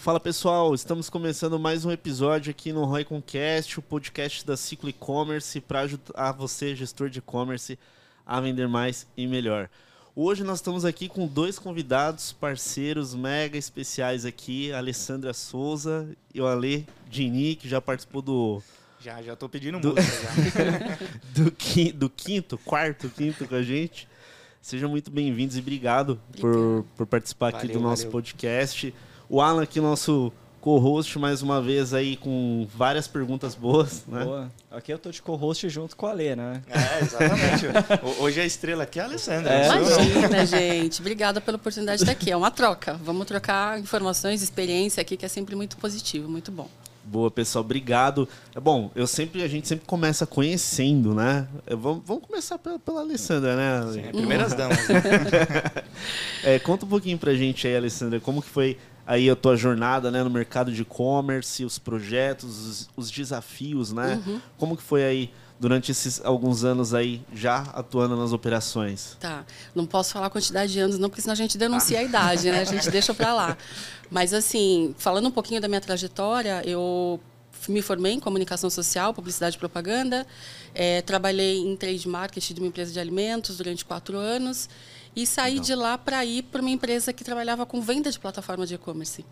Fala pessoal, estamos começando mais um episódio aqui no Roy Concast, o podcast da Ciclo E-Commerce para ajudar você, gestor de e-commerce, a vender mais e melhor. Hoje nós estamos aqui com dois convidados, parceiros mega especiais aqui, a Alessandra Souza e o Ale Dini, que já participou do. Já, já tô pedindo do... música já. do, qui... do quinto, quarto, quinto com a gente. Sejam muito bem-vindos e obrigado por, por participar valeu, aqui do nosso valeu. podcast. O Alan aqui, nosso co-host, mais uma vez aí com várias perguntas boas, né? Boa. Aqui eu tô de co-host junto com a Lê, né? É, exatamente. Hoje a estrela aqui é a Alessandra. É. Imagina, gente. Obrigada pela oportunidade de estar aqui. É uma troca. Vamos trocar informações, experiência aqui, que é sempre muito positivo, muito bom. Boa, pessoal, obrigado. É bom, eu sempre a gente sempre começa conhecendo, né? É, vamos, vamos começar pela, pela Alessandra, né? Sim, primeiras damas. Né? é, conta um pouquinho pra gente aí, Alessandra, como que foi aí a tua jornada né, no mercado de e-commerce, os projetos, os, os desafios, né? Uhum. Como que foi aí durante esses alguns anos aí já atuando nas operações? Tá, não posso falar a quantidade de anos não, porque senão a gente denuncia ah. a idade, né? A gente deixa para lá. Mas assim, falando um pouquinho da minha trajetória, eu me formei em comunicação social, publicidade e propaganda, é, trabalhei em trade marketing de uma empresa de alimentos durante quatro anos e saí de lá para ir para uma empresa que trabalhava com venda de plataforma de e-commerce.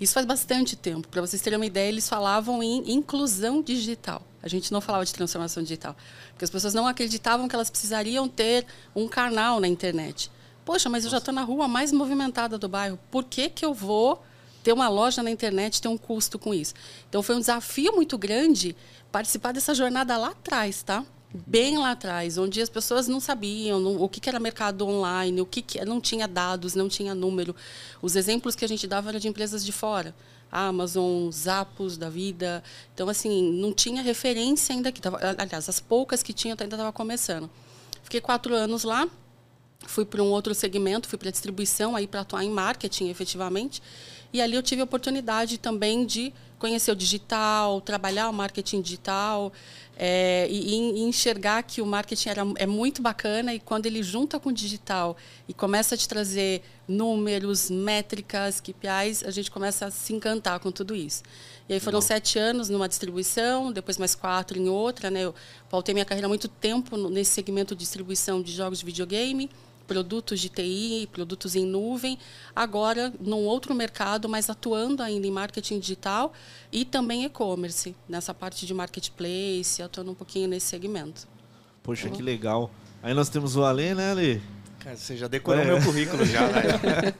Isso faz bastante tempo. Para vocês terem uma ideia, eles falavam em inclusão digital. A gente não falava de transformação digital. Porque as pessoas não acreditavam que elas precisariam ter um canal na internet. Poxa, mas eu já estou na rua mais movimentada do bairro. Por que, que eu vou ter uma loja na internet ter um custo com isso? Então foi um desafio muito grande participar dessa jornada lá atrás, tá? Bem lá atrás, onde as pessoas não sabiam não, o que, que, era mercado online, o que, que não tinha dados, não tinha número. Os exemplos que a gente dava eram de empresas de fora. Amazon, Zappos da vida. Então, assim, não tinha referência ainda que tava, aliás, as poucas que tinha ainda estava começando. Fiquei quatro anos lá, fui para um outro segmento, fui para distribuição, aí para atuar em marketing, efetivamente. E ali eu tive a oportunidade também de conhecer o digital, trabalhar o marketing digital é, e, e, enxergar que o marketing era, é muito bacana e quando ele junta com o digital e começa a te trazer números, métricas, KPIs, a gente começa a se encantar com tudo isso. E aí foram Não. sete anos numa distribuição, depois mais quatro em outra. Né? Eu pautei minha carreira há muito tempo nesse segmento de distribuição de jogos de videogame produtos de TI, produtos em nuvem, agora num outro mercado, mas atuando ainda em marketing digital e também e-commerce, nessa parte de marketplace, atuando um pouquinho nesse segmento. Poxa, uhum. que legal. Aí nós temos o Ale, né, Ale? Cara, você já decorou é. meu currículo já, né?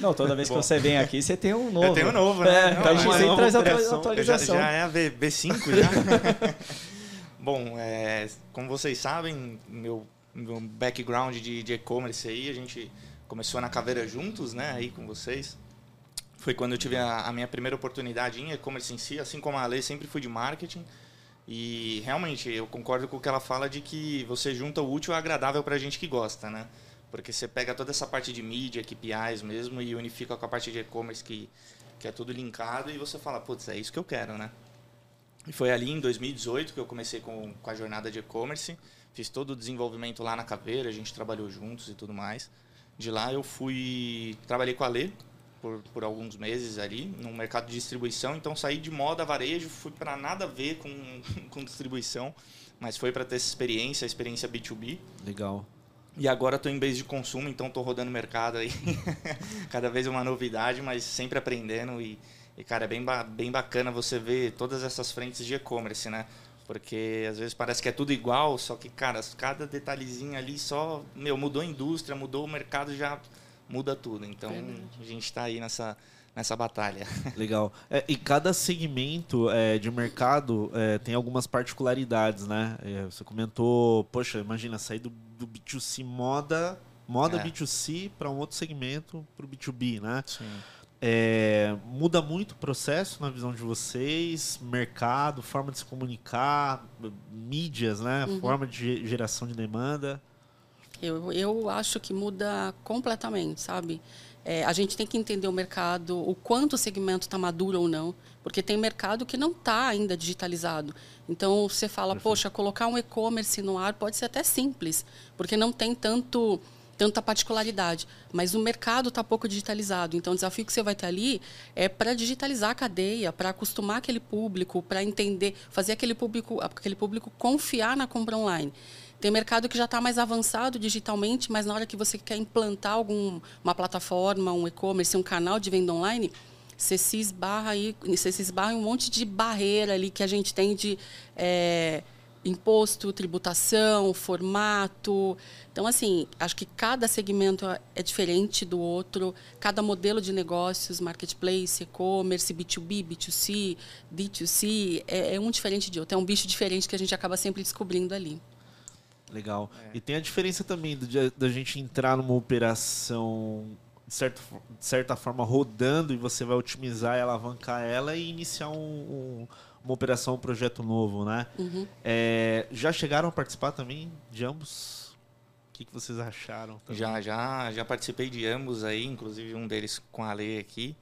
Não, toda vez que você vem aqui, você tem um novo. Eu tenho um novo, né? É, Não, a gente sempre traz a atualização. Já, já é a B5 já. Bom, é, como vocês sabem, meu um background de e-commerce aí, a gente começou na Caveira juntos, né, aí com vocês. Foi quando eu tive a, a minha primeira oportunidade em e-commerce em si, assim como a Lei, sempre fui de marketing. E realmente eu concordo com o que ela fala de que você junta o útil ao agradável para a gente que gosta, né? Porque você pega toda essa parte de mídia, KPIs mesmo, e unifica com a parte de e-commerce que, que é tudo linkado, e você fala, putz, é isso que eu quero, né? E foi ali em 2018 que eu comecei com, com a jornada de e-commerce. Fiz todo o desenvolvimento lá na Caveira, a gente trabalhou juntos e tudo mais. De lá eu fui. Trabalhei com a Lê por, por alguns meses ali, no mercado de distribuição. Então saí de moda varejo, fui para nada a ver com, com distribuição, mas foi para ter essa experiência, a experiência B2B. Legal. E agora estou em base de consumo, então estou rodando mercado aí. Cada vez uma novidade, mas sempre aprendendo. E, e cara, é bem, bem bacana você ver todas essas frentes de e-commerce, né? Porque às vezes parece que é tudo igual, só que, cara, cada detalhezinho ali só, meu, mudou a indústria, mudou o mercado, já muda tudo. Então, a gente está aí nessa, nessa batalha. Legal. É, e cada segmento é, de mercado é, tem algumas particularidades, né? É, você comentou, poxa, imagina, sair do, do B2C moda, moda é. B2C para um outro segmento, para o B2B, né? Sim. É, muda muito o processo na visão de vocês, mercado, forma de se comunicar, mídias, né? Uhum. Forma de geração de demanda. Eu, eu acho que muda completamente, sabe? É, a gente tem que entender o mercado, o quanto o segmento está maduro ou não, porque tem mercado que não está ainda digitalizado. Então você fala, Perfeito. poxa, colocar um e-commerce no ar pode ser até simples, porque não tem tanto tanta particularidade. Mas o mercado está pouco digitalizado. Então, o desafio que você vai ter ali é para digitalizar a cadeia, para acostumar aquele público, para entender, fazer aquele público, aquele público confiar na compra online. Tem mercado que já está mais avançado digitalmente, mas na hora que você quer implantar alguma plataforma, um e-commerce, um canal de venda online, você se esbarra aí, você se esbarra em um monte de barreira ali que a gente tem de é, imposto, tributação, formato. Então, assim, acho que cada segmento é diferente do outro, cada modelo de negócios, marketplace, e-commerce, B2B, B2C, D2C, é, é, um diferente de outro. É um bicho diferente que a gente acaba sempre descobrindo ali. Legal. É. E tem a diferença também da gente entrar numa operação de, certo, de certa forma rodando e você vai otimizar e alavancar ela e iniciar um, um uma operação, um projeto novo, né? Uhum. É, já chegaram a participar também de ambos? O que, que vocês acharam? Também? Já, já, já participei de ambos aí, inclusive um deles com a Lei aqui.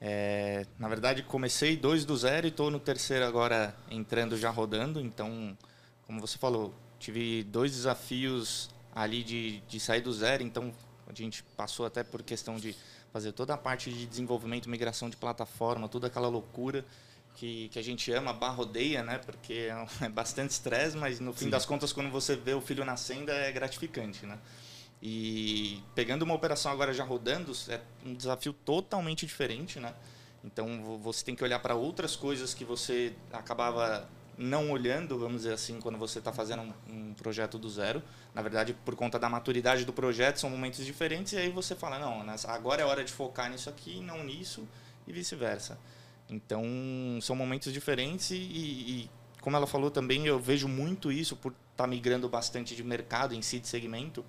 É, na verdade, comecei dois do zero e estou no terceiro agora entrando já rodando. Então, como você falou, tive dois desafios ali de, de sair do zero. Então, a gente passou até por questão de fazer toda a parte de desenvolvimento, migração de plataforma, toda aquela loucura que, que a gente ama, barra odeia, né? Porque é, é bastante estresse, mas no fim Sim. das contas, quando você vê o filho nascendo, é gratificante, né? E pegando uma operação agora já rodando, é um desafio totalmente diferente, né? Então você tem que olhar para outras coisas que você acabava não olhando, vamos dizer assim, quando você está fazendo um, um, projeto do zero. Na verdade, por conta da maturidade do projeto, são momentos diferentes e aí você fala, não, agora é hora de focar nisso aqui, não nisso e vice-versa. Então, são momentos diferentes e, e, como ela falou também, eu vejo muito isso por estar tá migrando bastante de mercado em si, de segmento.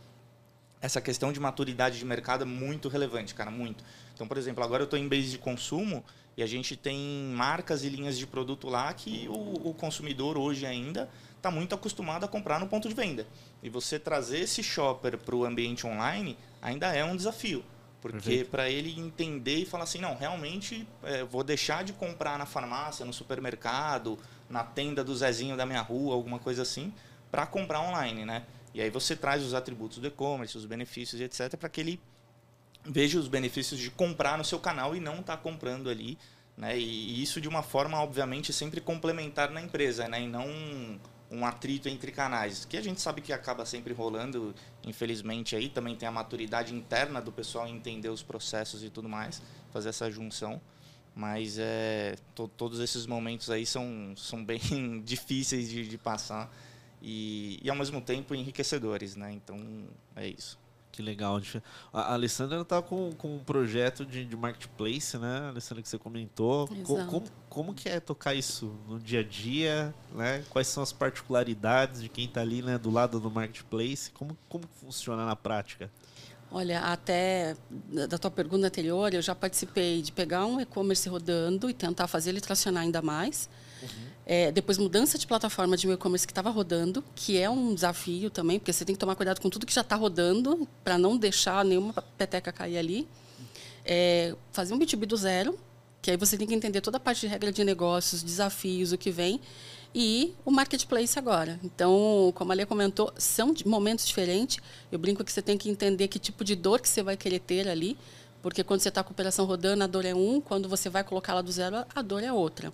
Essa questão de maturidade de mercado é muito relevante, cara, muito. Então, por exemplo, agora eu estou em base de consumo e a gente tem marcas e linhas de produto lá que o, o consumidor hoje ainda está muito acostumado a comprar no ponto de venda. E você trazer esse shopper para o ambiente online ainda é um desafio. Porque para ele entender e falar assim, não, realmente é, vou deixar de comprar na farmácia, no supermercado, na tenda do Zezinho da minha rua, alguma coisa assim, para comprar online, né? E aí você traz os atributos do e-commerce, os benefícios, etc, para que ele veja os benefícios de comprar no seu canal e não estar tá comprando ali, né? E, isso de uma forma, obviamente, sempre complementar na empresa, né? E não um atrito entre canais, que a gente sabe que acaba sempre rolando, infelizmente aí também tem a maturidade interna do pessoal entender os processos e tudo mais, fazer essa junção, mas é to, todos esses momentos aí são, são bem difíceis de, de passar e, e ao mesmo tempo enriquecedores, né? Então é isso. Que legal. A Alessandra está com, com um projeto de, de marketplace, né, Alessandra, que você comentou. Como, como, como, que é tocar isso no dia a dia? Né? Quais são as particularidades de quem está ali né, do lado do marketplace? Como, como funciona na prática? Olha, até da tua pergunta anterior, eu já participei de pegar um e-commerce rodando e tentar fazer ele tracionar ainda mais. É, depois, mudança de plataforma de e-commerce que estava rodando, que é um desafio também, porque você tem que tomar cuidado com tudo que já está rodando, para não deixar nenhuma peteca cair ali. É, fazer um B2B do zero, que aí você tem que entender toda a parte de regra de negócios, desafios, o que vem, e o marketplace agora. Então, como a Lê comentou, são momentos diferentes. Eu brinco que você tem que entender que tipo de dor que você vai querer ter ali, porque quando você está com a operação rodando, a dor é um, quando você vai colocá-la do zero, a dor é outra.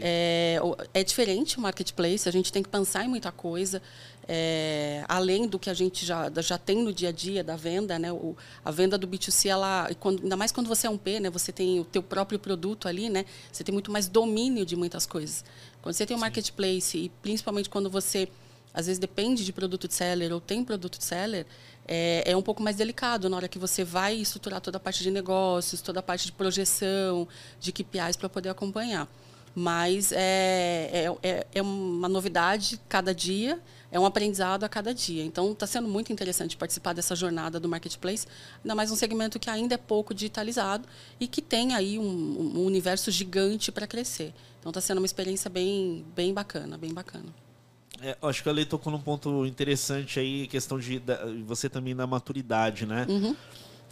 É, é diferente o marketplace, a gente tem que pensar em muita coisa, é, além do que a gente já, já tem no dia a dia da venda, né? O, a venda do B2C, ela, quando, ainda mais quando você é um P, né? você tem o teu próprio produto ali, né? você tem muito mais domínio de muitas coisas. Quando você tem o um marketplace, e principalmente quando você às vezes depende de produto de seller ou tem produto de seller, é, é, um pouco mais delicado na hora que você vai estruturar toda a parte de negócios, toda a parte de projeção, de KPIs para poder acompanhar. Mas é, é, é, é uma novidade cada dia, é um aprendizado a cada dia. Então, está sendo muito interessante participar dessa jornada do marketplace, ainda mais um segmento que ainda é pouco digitalizado e que tem aí um, um universo gigante para crescer. Então, está sendo uma experiência bem, bem bacana, bem bacana. É, acho que a Lei tocou num ponto interessante aí, questão de da, você também na maturidade, né? Uhum.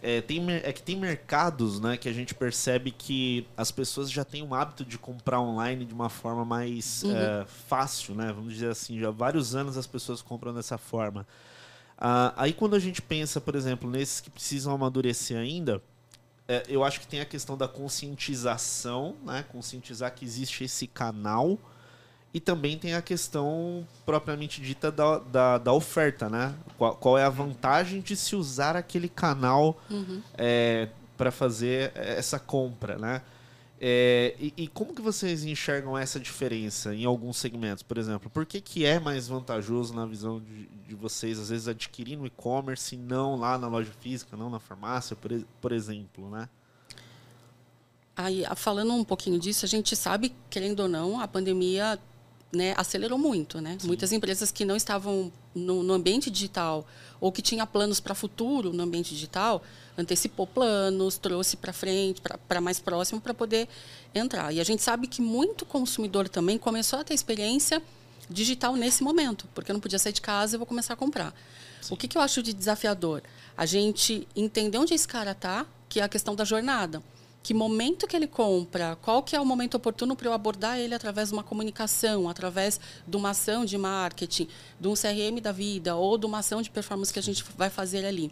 É, tem, é que tem mercados né, que a gente percebe que as pessoas já têm o hábito de comprar online de uma forma mais uhum. é, fácil, né? Vamos dizer assim, já há vários anos as pessoas compram dessa forma. Ah, aí quando a gente pensa, por exemplo, nesses que precisam amadurecer ainda, é, eu acho que tem a questão da conscientização, né? Conscientizar que existe esse canal. E também tem a questão propriamente dita da, da, da oferta, né? Qual, qual, é a vantagem de se usar aquele canal uhum. é, para fazer essa compra, né? É, e, e, como que vocês enxergam essa diferença em alguns segmentos, por exemplo? Por que, que é mais vantajoso na visão de, de vocês, às vezes, adquirir no e-commerce e não lá na loja física, não na farmácia, por, por exemplo, né? Aí, falando um pouquinho disso, a gente sabe, querendo ou não, a pandemia né, acelerou muito. Né? Muitas empresas que não estavam no, no ambiente digital ou que tinha planos para futuro no ambiente digital, antecipou planos, trouxe para frente, para mais próximo, para poder entrar. E a gente sabe que muito consumidor também começou a ter experiência digital nesse momento, porque eu não podia sair de casa e vou começar a comprar. Sim. O que, que eu acho de desafiador? A gente entender onde esse cara está, que é a questão da jornada que momento que ele compra, qual que é o momento oportuno para eu abordar ele através de uma comunicação, através de uma ação de marketing, de um CRM da vida ou de uma ação de performance que a gente vai fazer ali.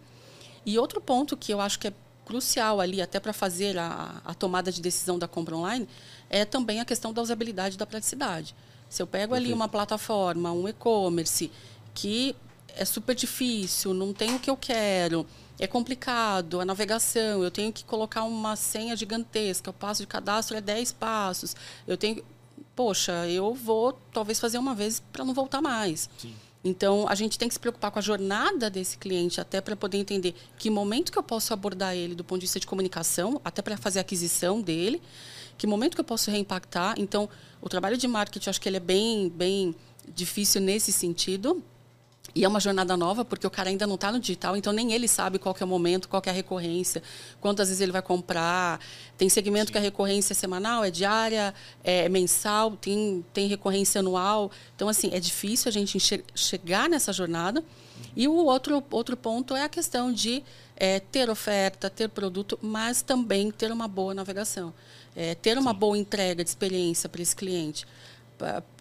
E outro ponto que eu acho que é crucial ali, até para fazer a, a, tomada de decisão da compra online, é também a questão da usabilidade e da praticidade. Se eu pego Perfeito. ali uma plataforma, um e-commerce, que é super difícil, não tem o que eu quero, é complicado a navegação, eu tenho que colocar uma senha gigantesca, o passo de cadastro é 10 passos. Eu tenho. Poxa, eu vou talvez fazer uma vez para não voltar mais. Sim. Então, a gente tem que se preocupar com a jornada desse cliente, até para poder entender que momento que eu posso abordar ele do ponto de vista de comunicação, até para fazer a aquisição dele, que momento que eu posso reimpactar. Então, o trabalho de marketing, eu acho que ele é bem, bem difícil nesse sentido, e é uma jornada nova, porque o cara ainda não está no digital, então nem ele sabe qual é o momento, qual é a recorrência, quantas vezes ele vai comprar. Tem segmento Sim. que a recorrência é semanal, é diária, é mensal, tem, tem recorrência anual. Então, assim, é difícil a gente chegar nessa jornada. E o outro, outro ponto é a questão de é, ter oferta, ter produto, mas também ter uma boa navegação. É, ter uma Sim. boa entrega de experiência para esse cliente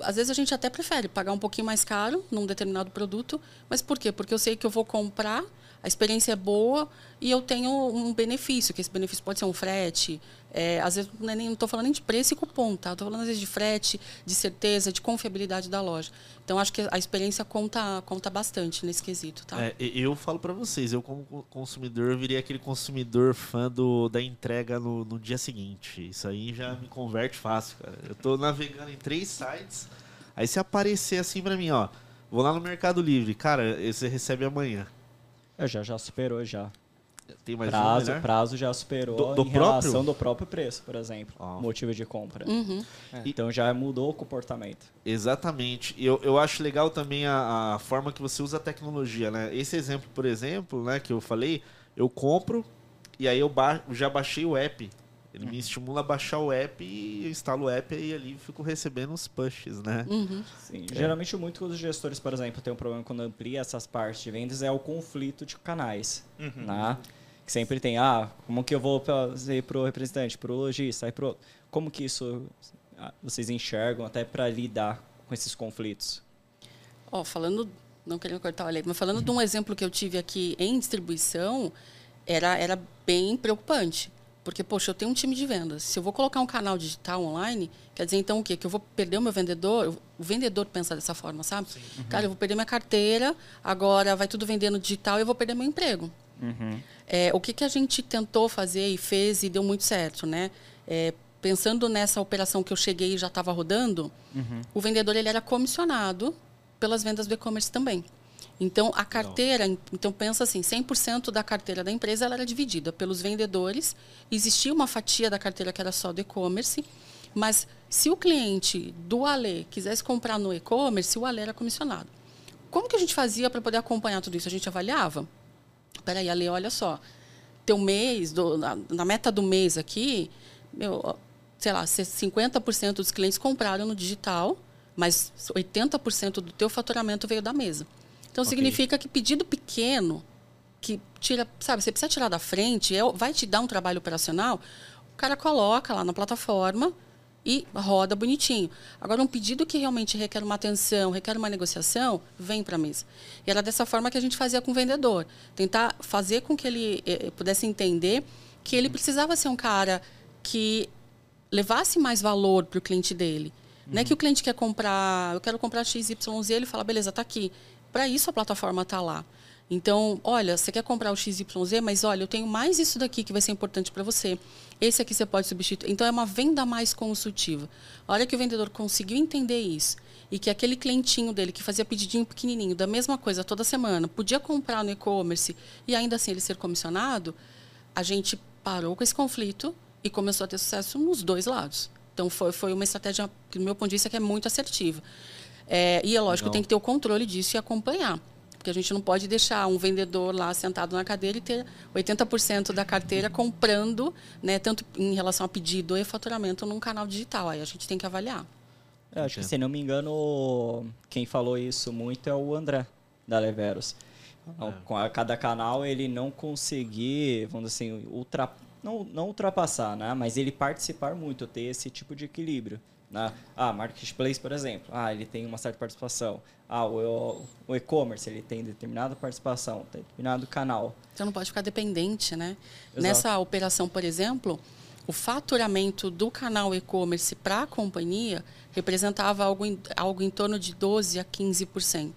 às vezes a gente até prefere pagar um pouquinho mais caro num determinado produto, mas por quê? Porque eu sei que eu vou comprar a experiência é boa e eu tenho um benefício, que esse benefício pode ser um frete. É, às vezes não é estou falando nem de preço e cupom, tá? Estou falando às vezes de frete, de certeza, de confiabilidade da loja. Então acho que a experiência conta, conta bastante nesse quesito, tá? É, eu falo para vocês, eu como consumidor virei aquele consumidor fã do, da entrega no, no dia seguinte. Isso aí já me converte fácil, cara. Eu estou navegando em três sites, aí se aparecer assim para mim, ó, vou lá no Mercado Livre, cara, você recebe amanhã. Eu já, já superou já. Tem mais prazo, um, prazo já superou do, do em próprio? relação do próprio preço, por exemplo. Oh. Motivo de compra. Uhum. É. Então já mudou o comportamento. Exatamente. E eu, eu acho legal também a, a forma que você usa a tecnologia, né? Esse exemplo, por exemplo, né, que eu falei, eu compro e aí eu ba já baixei o app ele me estimula a baixar o app e eu instalo o app e ali fico recebendo os pushes, né? Uhum. Sim. É. Geralmente, muitos gestores, por exemplo, tem um problema quando amplia essas partes de vendas, é o conflito de canais. Uhum. Né? Que sempre tem, ah, como que eu vou fazer para o representante, para o lojista, aí pro... como que isso ah, vocês enxergam até para lidar com esses conflitos? Ó, oh, falando, não querendo cortar o lei, mas falando de um exemplo que eu tive aqui em distribuição, era, era bem preocupante porque, poxa, eu tenho um time de vendas. Se eu vou colocar um canal digital online, quer dizer, então o quê? Que eu vou perder o meu vendedor? O vendedor pensa dessa forma, sabe? Uhum. Cara, eu vou perder minha carteira, agora vai tudo vender no digital e eu vou perder meu emprego. Uhum. É, o que, que a gente tentou fazer e fez e deu muito certo, né? É, pensando nessa operação que eu cheguei e já estava rodando, uhum. o vendedor ele era comissionado pelas vendas do e-commerce também. Então, a carteira, Não. então pensa assim, 100% da carteira da empresa ela era dividida pelos vendedores, existia uma fatia da carteira que era só do e-commerce, mas se o cliente do Ale quisesse comprar no e-commerce, o Ale era comissionado. Como que a gente fazia para poder acompanhar tudo isso? A gente avaliava. Peraí, Ale, olha só, teu mês, do, na, na, meta do mês aqui, meu, sei lá, 50% dos clientes compraram no digital, mas 80% do teu faturamento veio da mesa. Então okay. significa que pedido pequeno, que tira, sabe, você precisa tirar da frente, é, vai te dar um trabalho operacional, o cara coloca lá na plataforma e roda bonitinho. Agora, um pedido que realmente requer uma atenção, requer uma negociação, vem para a mesa. E era dessa forma que a gente fazia com o vendedor. Tentar fazer com que ele eh, pudesse entender que ele precisava ser um cara que levasse mais valor para o cliente dele. Uhum. Não é que o cliente quer comprar, eu quero comprar XYZ, ele fala, beleza, está aqui. Para isso a plataforma está lá. Então, olha, você quer comprar o XYZ, mas olha, eu tenho mais isso daqui que vai ser importante para você. Esse aqui você pode substituir. Então, é uma venda mais consultiva. A hora que o vendedor conseguiu entender isso e que aquele clientinho dele que fazia pedidinho pequenininho da mesma coisa toda semana podia comprar no e-commerce e ainda assim ele ser comissionado, a gente parou com esse conflito e começou a ter sucesso nos dois lados. Então, foi, foi uma estratégia, que, do meu ponto de vista, que é muito assertiva. É, e é lógico, Não. tem que ter o controle disso e acompanhar. Porque a gente não pode deixar um vendedor lá sentado na cadeira e ter 80% da carteira comprando, né, tanto em relação a pedido e faturamento num canal digital. Aí a gente tem que avaliar. Eu acho que, se não me engano, quem falou isso muito é o André, da Leveros. É. Com a, cada canal ele não conseguir, vamos dizer assim, ultra, não, não ultrapassar, né? mas ele participar muito, ter esse tipo de equilíbrio. Né? Ah, Marketplace, por exemplo, ah, ele tem uma certa participação. Ah, o, o e-commerce, ele tem determinada participação, tem determinado canal. Você não pode ficar dependente, né? Exato. Nessa operação, por exemplo, o faturamento do canal e-commerce para a companhia representava algo em, algo em torno de 12% a 15%.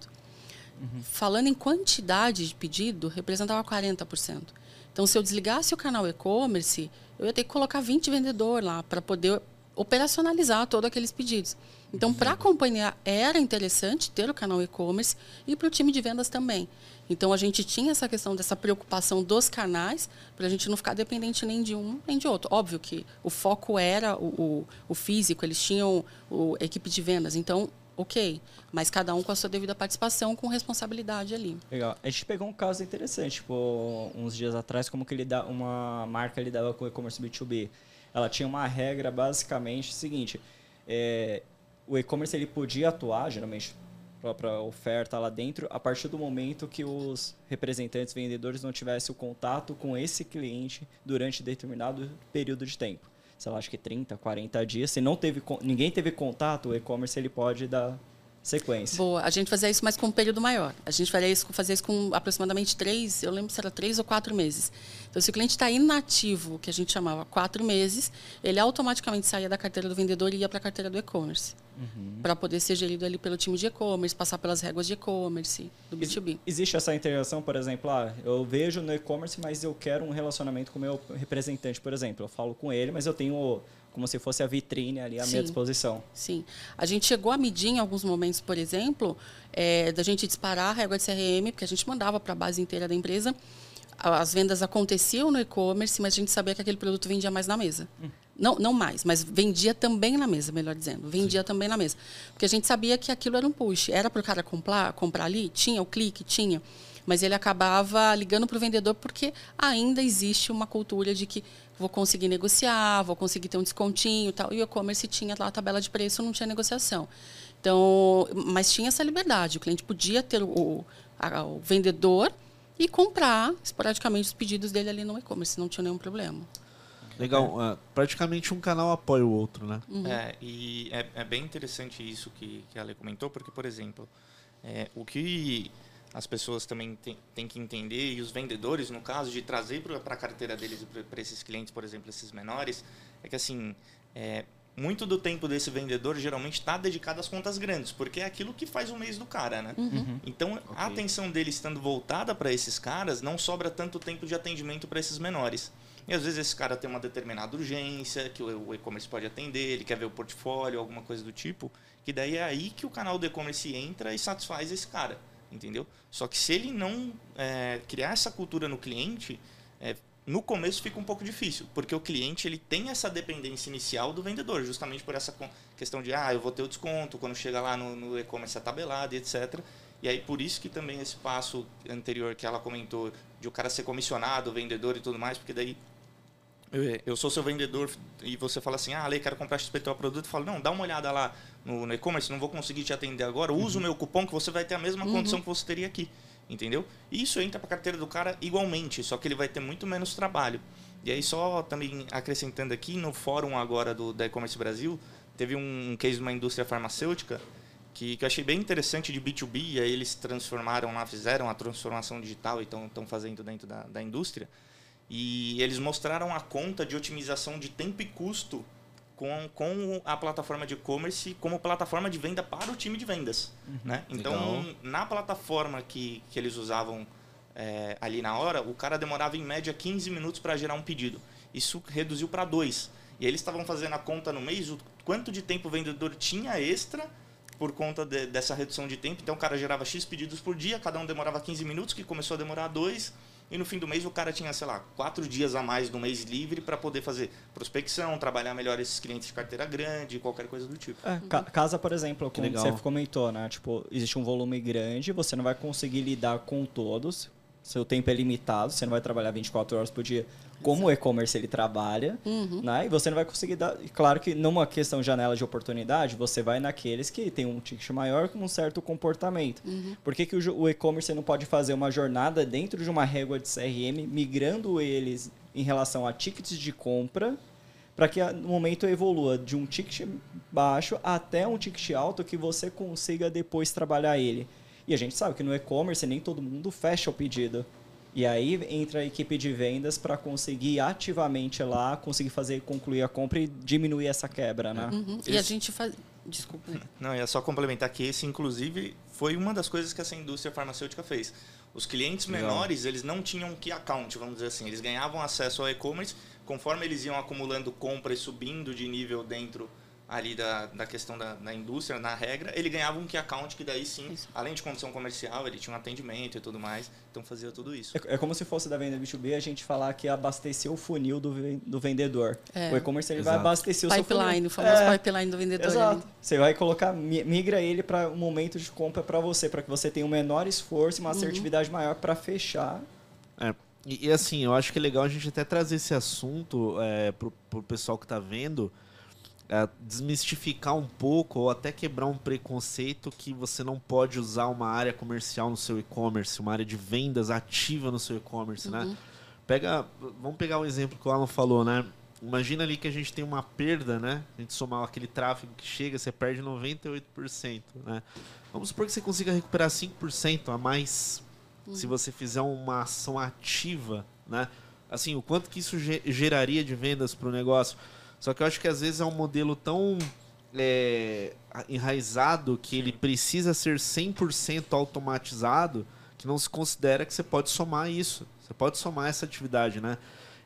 Uhum. Falando em quantidade de pedido, representava 40%. Então, se eu desligasse o canal e-commerce, eu ia ter que colocar 20 vendedores lá para poder operacionalizar todos aqueles pedidos. Então, para a companhia era interessante ter o canal e-commerce e para o time de vendas também. Então, a gente tinha essa questão dessa preocupação dos canais para a gente não ficar dependente nem de um nem de outro. Óbvio que o foco era o, o, o físico, eles tinham o, a equipe de vendas. Então, ok, mas cada um com a sua devida participação, com responsabilidade ali. Legal. A gente pegou um caso interessante, tipo, uns dias atrás, como que ele dá, uma marca lidava com o e-commerce B2B ela tinha uma regra basicamente seguinte: é, o e-commerce ele podia atuar, geralmente própria oferta lá dentro, a partir do momento que os representantes vendedores não tivessem o contato com esse cliente durante determinado período de tempo. Sei lá, acho que 30, 40 dias. Se não teve, ninguém teve contato, o e-commerce ele pode dar sequência. Boa. A gente fazia isso, mas com um período maior. A gente fazia isso, fazia isso com aproximadamente três, eu lembro se era três ou quatro meses. Então, se o cliente está inativo, que a gente chamava quatro meses, ele automaticamente saía da carteira do vendedor e ia para a carteira do e-commerce. Uhum. Para poder ser gerido ali pelo time de e-commerce, passar pelas regras de e-commerce, do B2B. Existe essa integração, por exemplo, ah, eu vejo no e-commerce, mas eu quero um relacionamento com o meu representante, por exemplo. Eu falo com ele, mas eu tenho como se fosse a vitrine ali à Sim. minha disposição. Sim. A gente chegou a medir em alguns momentos, por exemplo, é, da gente disparar a régua de CRM, porque a gente mandava para a base inteira da empresa. As vendas aconteciam no e-commerce, mas a gente sabia que aquele produto vendia mais na mesa. Hum. Não, não mais, mas vendia também na mesa, melhor dizendo. Vendia Sim. também na mesa. Porque a gente sabia que aquilo era um push. Era para o cara comprar, comprar ali? Tinha o clique? Tinha mas ele acabava ligando para o vendedor porque ainda existe uma cultura de que vou conseguir negociar, vou conseguir ter um descontinho e tal. E o e-commerce tinha lá a tabela de preço, não tinha negociação. Então, mas tinha essa liberdade. O cliente podia ter o, a, o vendedor e comprar esporadicamente os pedidos dele ali no e-commerce, não tinha nenhum problema. Legal, é. praticamente um canal apoia o outro, né? Uhum. É, e é, é, bem interessante isso que, que a Ale comentou, porque, por exemplo, é, o que as pessoas também têm que entender, e os vendedores, no caso, de trazer para a carteira deles, para esses clientes, por exemplo, esses menores, é que assim, é, muito do tempo desse vendedor geralmente está dedicado às contas grandes, porque é aquilo que faz o mês do cara, né? Uhum. uhum. Então, okay. a atenção dele estando voltada para esses caras, não sobra tanto tempo de atendimento para esses menores. E às vezes esse cara tem uma determinada urgência que o e-commerce pode atender, ele quer ver o portfólio, alguma coisa do tipo, que daí é aí que o canal do e-commerce entra e satisfaz esse cara entendeu? Só que se ele não é, criar essa cultura no cliente, é, no começo fica um pouco difícil, porque o cliente ele tem essa dependência inicial do vendedor, justamente por essa questão de, ah, eu vou ter o desconto, quando chega lá no, no e-commerce é tabelado e etc. E aí por isso que também esse passo anterior que ela comentou, de o cara ser comissionado, vendedor e tudo mais, porque daí eu sou seu vendedor e você fala assim, ah, Lei, quero comprar XPTO produto, eu falo, não, dá uma olhada lá no, no e-commerce, não vou conseguir te atender agora, usa uhum. o meu cupom que você vai ter a mesma uhum. condição que você teria aqui, entendeu? E isso entra para a carteira do cara igualmente, só que ele vai ter muito menos trabalho. E aí só também acrescentando aqui, no fórum agora do, da e-commerce Brasil, teve um case de uma indústria farmacêutica que, que eu achei bem interessante de B2B, e aí eles transformaram lá, fizeram a transformação digital e estão fazendo dentro da, da indústria. E eles mostraram a conta de otimização de tempo e custo com, com a plataforma de e-commerce como plataforma de venda para o time de vendas. Uhum, né? Então, legal. na plataforma que, que eles usavam é, ali na hora, o cara demorava em média 15 minutos para gerar um pedido. Isso reduziu para dois. E eles estavam fazendo a conta no mês, o quanto de tempo o vendedor tinha extra por conta de, dessa redução de tempo. Então o cara gerava X pedidos por dia, cada um demorava 15 minutos, que começou a demorar dois. E no fim do mês o cara tinha, sei lá, quatro dias a mais no mês livre para poder fazer prospecção, trabalhar melhor esses clientes de carteira grande, qualquer coisa do tipo. É, ca casa, por exemplo, como você comentou, né? Tipo, existe um volume grande, você não vai conseguir lidar com todos. Seu tempo é limitado, você não vai trabalhar 24 horas por dia como o e-commerce ele trabalha, uhum. né? E você não vai conseguir dar. Claro que numa questão de janela de oportunidade, você vai naqueles que tem um ticket maior com um certo comportamento. Uhum. Por que, que o, o e-commerce não pode fazer uma jornada dentro de uma régua de CRM, migrando eles em relação a tickets de compra? para que no momento evolua de um ticket baixo até um ticket alto que você consiga depois trabalhar ele. E a gente sabe que no e-commerce nem todo mundo fecha o pedido. E aí entra a equipe de vendas para conseguir ativamente lá, conseguir fazer concluir a compra e diminuir essa quebra, né? Uhum. E a gente faz. Desculpa. Não, é só complementar que esse, inclusive, foi uma das coisas que essa indústria farmacêutica fez. Os clientes menores, eles não tinham key account, vamos dizer assim. Eles ganhavam acesso ao e-commerce conforme eles iam acumulando compra e subindo de nível dentro ali da, da questão da, da, indústria, na regra, ele ganhava um key account que daí sim, isso. além de condição comercial, ele tinha um atendimento e tudo mais, então fazia tudo isso. É, é como se fosse da venda B2B a gente falar que abastecer o funil do, do vendedor. É. O e-commerce ele vai abastecer pipeline, o pipeline, o famoso é. pipeline do vendedor. Exato. Ali. Você vai colocar, migra ele para um momento de compra para você, para que você tenha um menor esforço e uma uhum. assertividade maior para fechar. É. E, e, assim, eu acho que é legal a gente até trazer esse assunto é, para o pessoal que está vendo, é, desmistificar um pouco ou até quebrar um preconceito que você não pode usar uma área comercial no seu e-commerce, uma área de vendas ativa no seu e-commerce, né? uhum. né? Pega, vamos pegar um exemplo que o Alan falou, né? Imagina ali que a gente tem uma perda, né? A gente somar aquele tráfego que chega, você perde 98%, né? Vamos supor que você consiga recuperar 5% a mais uhum. se você fizer uma ação ativa, né? Assim, o quanto que isso geraria de vendas para o negócio? Só que eu acho que às vezes é um modelo tão é, enraizado que ele precisa ser 100% automatizado que não se considera que você pode somar isso. Você pode somar essa atividade, né?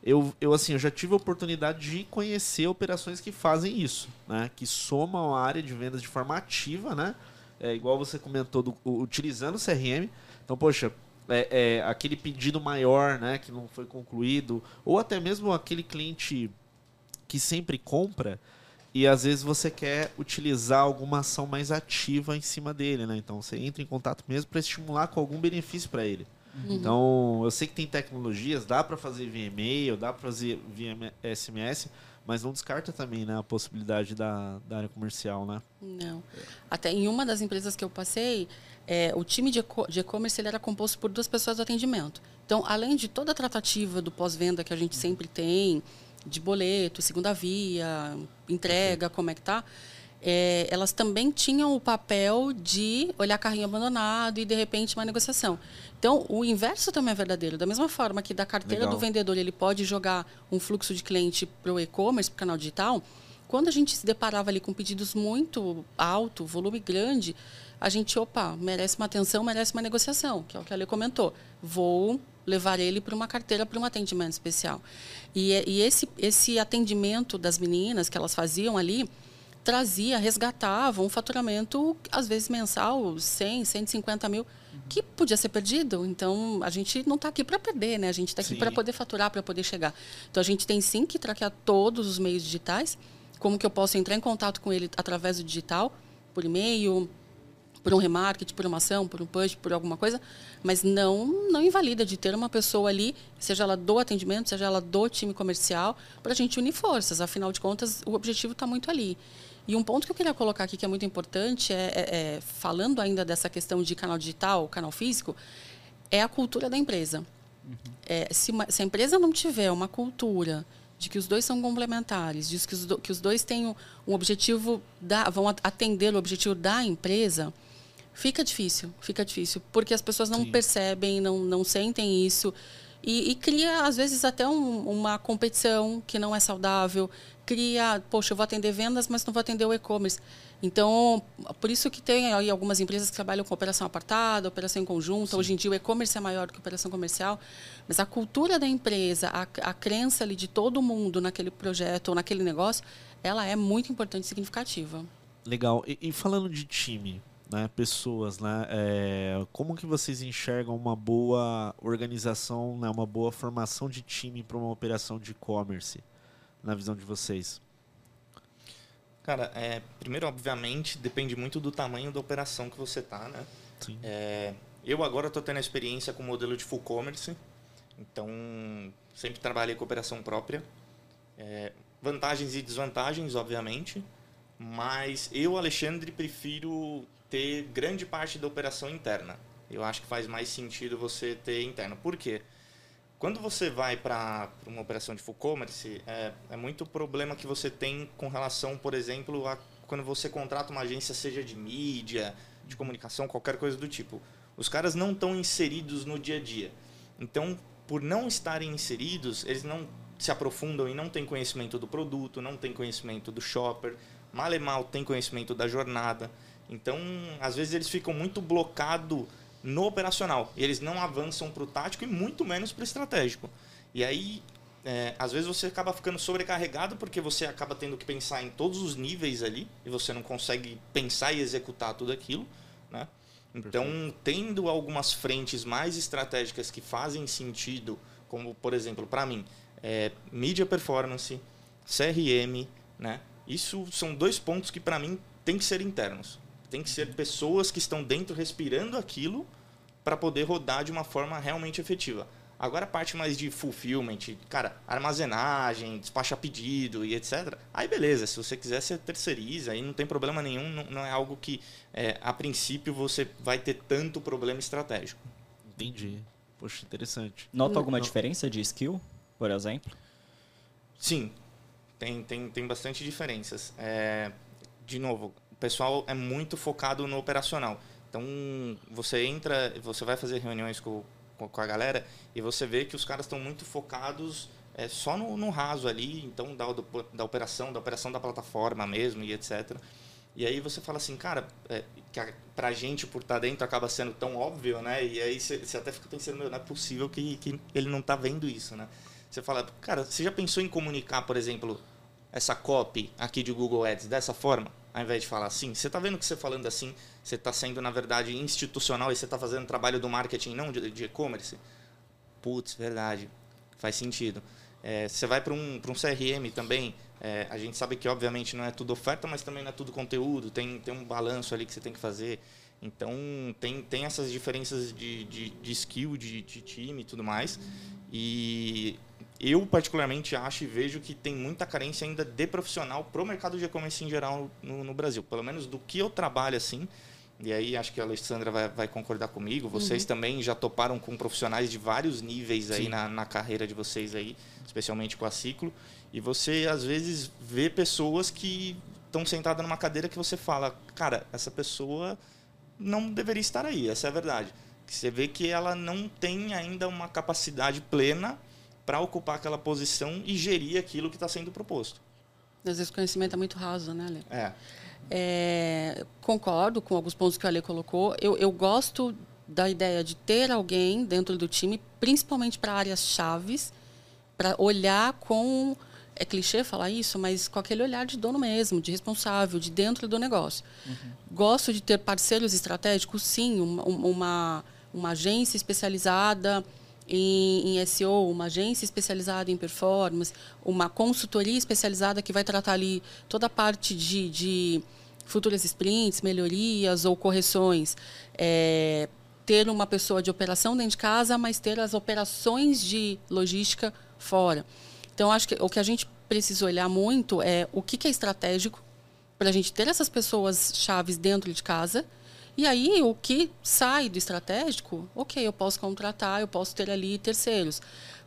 Eu, eu, assim, eu já tive a oportunidade de conhecer operações que fazem isso, né? Que somam a área de vendas de forma ativa, né? É, igual você comentou, do, utilizando o CRM. Então, poxa, é, é, aquele pedido maior, né? Que não foi concluído, ou até mesmo aquele cliente que sempre compra e às vezes você quer utilizar alguma ação mais ativa em cima dele, né? Então você entra em contato mesmo para estimular com algum benefício para ele. Uhum. Então eu sei que tem tecnologias, dá para fazer via e-mail, dá para fazer via SMS, mas não descarta também né, a possibilidade da, da área comercial, né? Não. Até em uma das empresas que eu passei, é, o time de e-commerce era composto por duas pessoas do atendimento. Então, além de toda a tratativa do pós-venda que a gente sempre tem, de boleto, segunda via, entrega, como é que tá, é, elas também tinham o papel de olhar carrinho abandonado e, de repente, uma negociação. Então, o inverso também é verdadeiro. Da mesma forma que da carteira Legal. do vendedor ele pode jogar um fluxo de cliente para o e-commerce, para o canal digital, quando a gente se deparava ali com pedidos muito alto, volume grande, a gente, opa, merece uma atenção, merece uma negociação, que é o que a Lê comentou. Vou levar ele para uma carteira, para um atendimento especial. E, e esse, esse atendimento das meninas que elas faziam ali trazia, resgatava um faturamento, às vezes mensal, 100, 150 mil, que podia ser perdido. Então, a gente não está aqui para perder, né? A gente está aqui para poder faturar, para poder chegar. Então, a gente tem sim que traquear todos os meios digitais. Como que eu posso entrar em contato com ele através do digital, por e-mail, por um remarketing, por uma ação, por um push, por alguma coisa, mas não não invalida de ter uma pessoa ali, seja ela do atendimento, seja ela do time comercial, para a gente unir forças. Afinal de contas, o objetivo está muito ali. E um ponto que eu queria colocar aqui que é muito importante é, é, é, falando ainda dessa questão de canal digital, canal físico, é a cultura da empresa. Uhum. É, se, uma, se a empresa não tiver uma cultura de que os dois são complementares, de que os, do, que os dois têm um, um objetivo, da, vão atender o objetivo da empresa, fica difícil, fica difícil, porque as pessoas não Sim. percebem, não, não sentem isso. E, e cria, às vezes, até um, uma competição que não é saudável. Cria, poxa, eu vou atender vendas, mas não vou atender o e-commerce. Então, por isso que tem aí algumas empresas que trabalham com operação apartada, operação em conjunto. Sim. Hoje em dia o e-commerce é maior do que a operação comercial, mas a cultura da empresa, a, a crença ali de todo mundo naquele projeto ou naquele negócio, ela é muito importante e significativa. Legal. E, e falando de time, né, pessoas, né, é, como que vocês enxergam uma boa organização, né, uma boa formação de time para uma operação de e-commerce, na visão de vocês? Cara, é, primeiro, obviamente, depende muito do tamanho da operação que você tá, né? Sim. É, eu agora estou tendo a experiência com o modelo de full commerce, então sempre trabalhei com operação própria. É, vantagens e desvantagens, obviamente, mas eu, Alexandre, prefiro ter grande parte da operação interna. Eu acho que faz mais sentido você ter interno. Por quê? Quando você vai para uma operação de full commerce, é, é muito problema que você tem com relação, por exemplo, a quando você contrata uma agência, seja de mídia, de comunicação, qualquer coisa do tipo. Os caras não estão inseridos no dia a dia. Então, por não estarem inseridos, eles não se aprofundam e não têm conhecimento do produto, não têm conhecimento do shopper, mal e mal têm conhecimento da jornada. Então, às vezes eles ficam muito blocados no operacional. E eles não avançam para o tático e muito menos para o estratégico. E aí, é, às vezes você acaba ficando sobrecarregado porque você acaba tendo que pensar em todos os níveis ali e você não consegue pensar e executar tudo aquilo, né? Então, Perfeito. tendo algumas frentes mais estratégicas que fazem sentido, como por exemplo, para mim, é, mídia performance, CRM, né? Isso são dois pontos que para mim tem que ser internos. Tem que ser pessoas que estão dentro respirando aquilo para poder rodar de uma forma realmente efetiva. Agora a parte mais de fulfillment, cara, armazenagem, despachar pedido e etc. Aí beleza, se você quiser você terceiriza, aí não tem problema nenhum, não, não é algo que é, a princípio você vai ter tanto problema estratégico. Entendi. Poxa, interessante. Nota alguma não. diferença de skill, por exemplo? Sim, tem, tem, tem bastante diferenças. É, de novo, pessoal é muito focado no operacional. Então, você entra, você vai fazer reuniões com, com a galera e você vê que os caras estão muito focados é, só no, no, raso ali, então, da, da operação, da operação da plataforma mesmo e etc. E aí você fala assim, cara, é, que a, pra gente, por estar tá dentro, acaba sendo tão óbvio, né? E aí você, até fica pensando, meu, não é possível que, que ele não tá vendo isso, né? Você fala, cara, você já pensou em comunicar, por exemplo, essa copy aqui de Google Ads dessa forma? Ao invés de falar assim. Você está vendo que você falando assim, você está sendo, na verdade, institucional e você está fazendo trabalho do marketing, não de e-commerce? Putz, verdade. Faz sentido. É, você vai para um, um CRM também, é, a gente sabe que, obviamente, não é tudo oferta, mas também não é tudo conteúdo, tem, tem um balanço ali que você tem que fazer. Então, tem, tem essas diferenças de, de, de skill, de, de time e tudo mais. E eu particularmente acho e vejo que tem muita carência ainda de profissional para o mercado de e-commerce em geral no, no, Brasil. Pelo menos do que eu trabalho assim. E aí acho que a Alessandra vai, vai concordar comigo. Vocês uhum. também já toparam com profissionais de vários níveis aí na, na carreira de vocês aí, especialmente com a Ciclo. E você às vezes vê pessoas que estão sentadas numa cadeira que você fala, cara, essa pessoa não deveria estar aí. Essa é a verdade. Você vê que ela não tem ainda uma capacidade plena para ocupar aquela posição e gerir aquilo que está sendo proposto. Às vezes o conhecimento é muito raso, né, Ale? É. é. Concordo com alguns pontos que o Ale colocou. Eu, eu gosto da ideia de ter alguém dentro do time, principalmente para áreas chaves, para olhar com é clichê falar isso, mas com aquele olhar de dono mesmo, de responsável, de dentro do negócio. Uhum. Gosto de ter parceiros estratégicos, sim, uma, uma, uma agência especializada em, em, SEO, uma agência especializada em performance, uma consultoria especializada que vai tratar ali toda a parte de, de futuras sprints, melhorias ou correções. É, ter uma pessoa de operação dentro de casa, mas ter as operações de logística fora. Então, acho que o que a gente precisa olhar muito é o que, que é estratégico para a gente ter essas pessoas chaves dentro de casa e aí, o que sai do estratégico, ok, eu posso contratar, eu posso ter ali terceiros.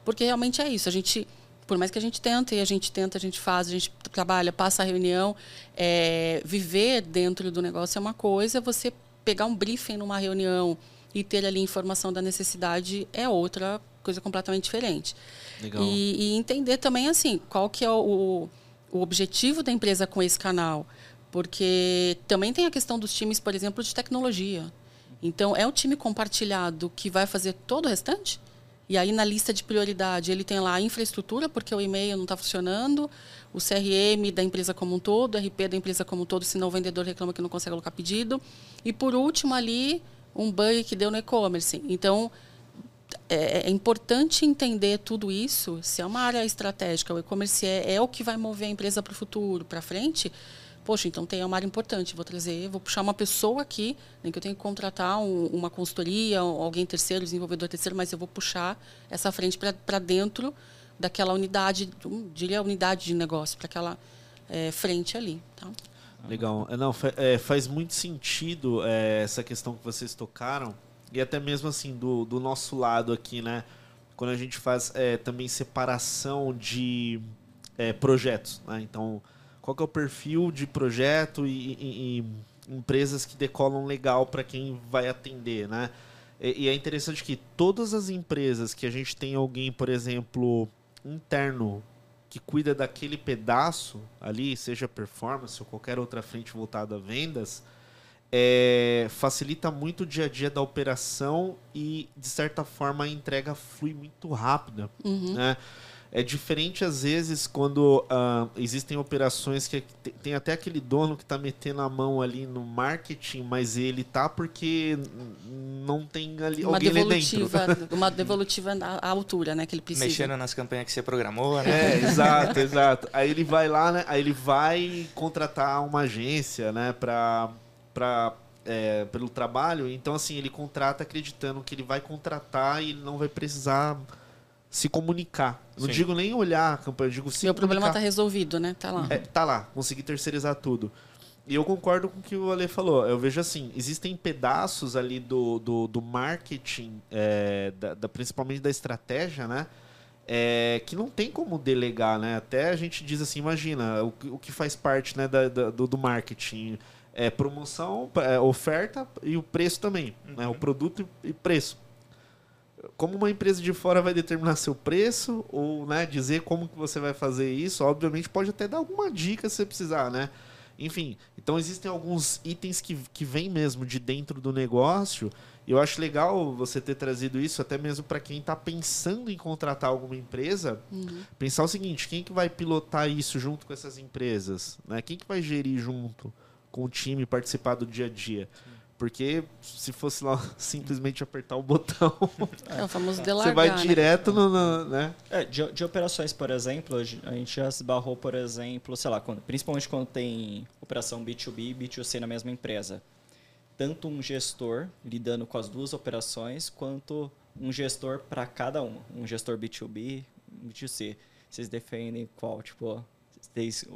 Porque realmente é isso. A gente por mais que a gente tente, a gente tenta, a gente faz, a gente trabalha, passa a reunião, é, viver dentro do negócio é uma coisa, você pegar um briefing numa reunião e ter ali informação da necessidade é outra coisa completamente diferente. Legal. E, e entender também assim qual que é o, o objetivo da empresa com esse canal, porque também tem a questão dos times, por exemplo, de tecnologia. Então é o time compartilhado que vai fazer todo o restante. E aí na lista de prioridade ele tem lá a infraestrutura porque o e-mail não está funcionando, o CRM da empresa como um todo, o RP da empresa como um todo, senão o vendedor reclama que não consegue colocar pedido. E por último ali um bug que deu no e-commerce. Então é, é, importante entender tudo isso. Se é uma área estratégica, o e-commerce é, é o que vai mover a empresa para o futuro, para frente. Poxa, então tem uma área importante. Vou trazer, vou puxar uma pessoa aqui, nem que eu tenho que contratar um, uma consultoria, alguém terceiro, desenvolvedor terceiro, mas eu vou puxar essa frente para dentro daquela unidade, diria unidade de negócio, para aquela é, frente ali. Tá? Legal. É, não, é, faz muito sentido é, essa questão que vocês tocaram e até mesmo assim do, do nosso lado aqui, né? Quando a gente faz também separação de projetos, né? Então, qual que é o perfil de projeto e, e, e empresas que decolam legal para quem vai atender, né? E, e é interessante que todas as empresas que a gente tem alguém, por exemplo, interno que cuida daquele pedaço ali, seja performance ou qualquer outra frente voltada a vendas, é, facilita muito o dia a dia da operação e, de certa forma, a entrega flui muito rápida. Uhum. Né? É diferente, às vezes, quando uh, existem operações que tem até aquele dono que está metendo a mão ali no marketing, mas ele tá porque não tem ali uma alguém devolutiva, Uma devolutiva à altura, né? Que ele precisa. Mexendo nas campanhas que você programou, né? É, exato, exato. Aí ele vai lá, né? Aí ele vai contratar uma agência, né? Para para é, pelo trabalho, então assim, ele contrata acreditando que ele vai contratar e ele não vai precisar se comunicar. Não Sim. digo nem olhar a campanha, eu digo se Meu problema está resolvido, né? Tá lá. É, tá lá, consegui terceirizar tudo. E eu concordo com o que o Ale falou. Eu vejo assim, existem pedaços ali do, do, do marketing, é, da, da, principalmente da estratégia, né? É, que não tem como delegar, né? Até a gente diz assim, imagina, o, o que faz parte né, da, da do, do marketing é, promoção, é, oferta e o preço também. Uhum. Né? O produto e preço. Como uma empresa de fora vai determinar seu preço ou né, dizer como que você vai fazer isso, obviamente pode até dar alguma dica se você precisar, né? Enfim, então existem alguns itens que, que vêm mesmo de dentro do negócio. E eu acho legal você ter trazido isso, até mesmo para quem está pensando em contratar alguma empresa, uhum. pensar o seguinte: quem que vai pilotar isso junto com essas empresas? Né? Quem que vai gerir junto? com o time participar do dia a dia. Sim. Porque se fosse lá simplesmente apertar o botão. É o famoso delargar, Você vai né? direto no. no né? É, de, de, operações, por exemplo, a gente já se barrou, por exemplo, sei lá, quando, principalmente quando tem operação B2B e B2C na mesma empresa. Tanto um gestor lidando com as duas operações, quanto um gestor para cada uma. Um gestor B2B, B2C. Vocês defendem qual? Tipo,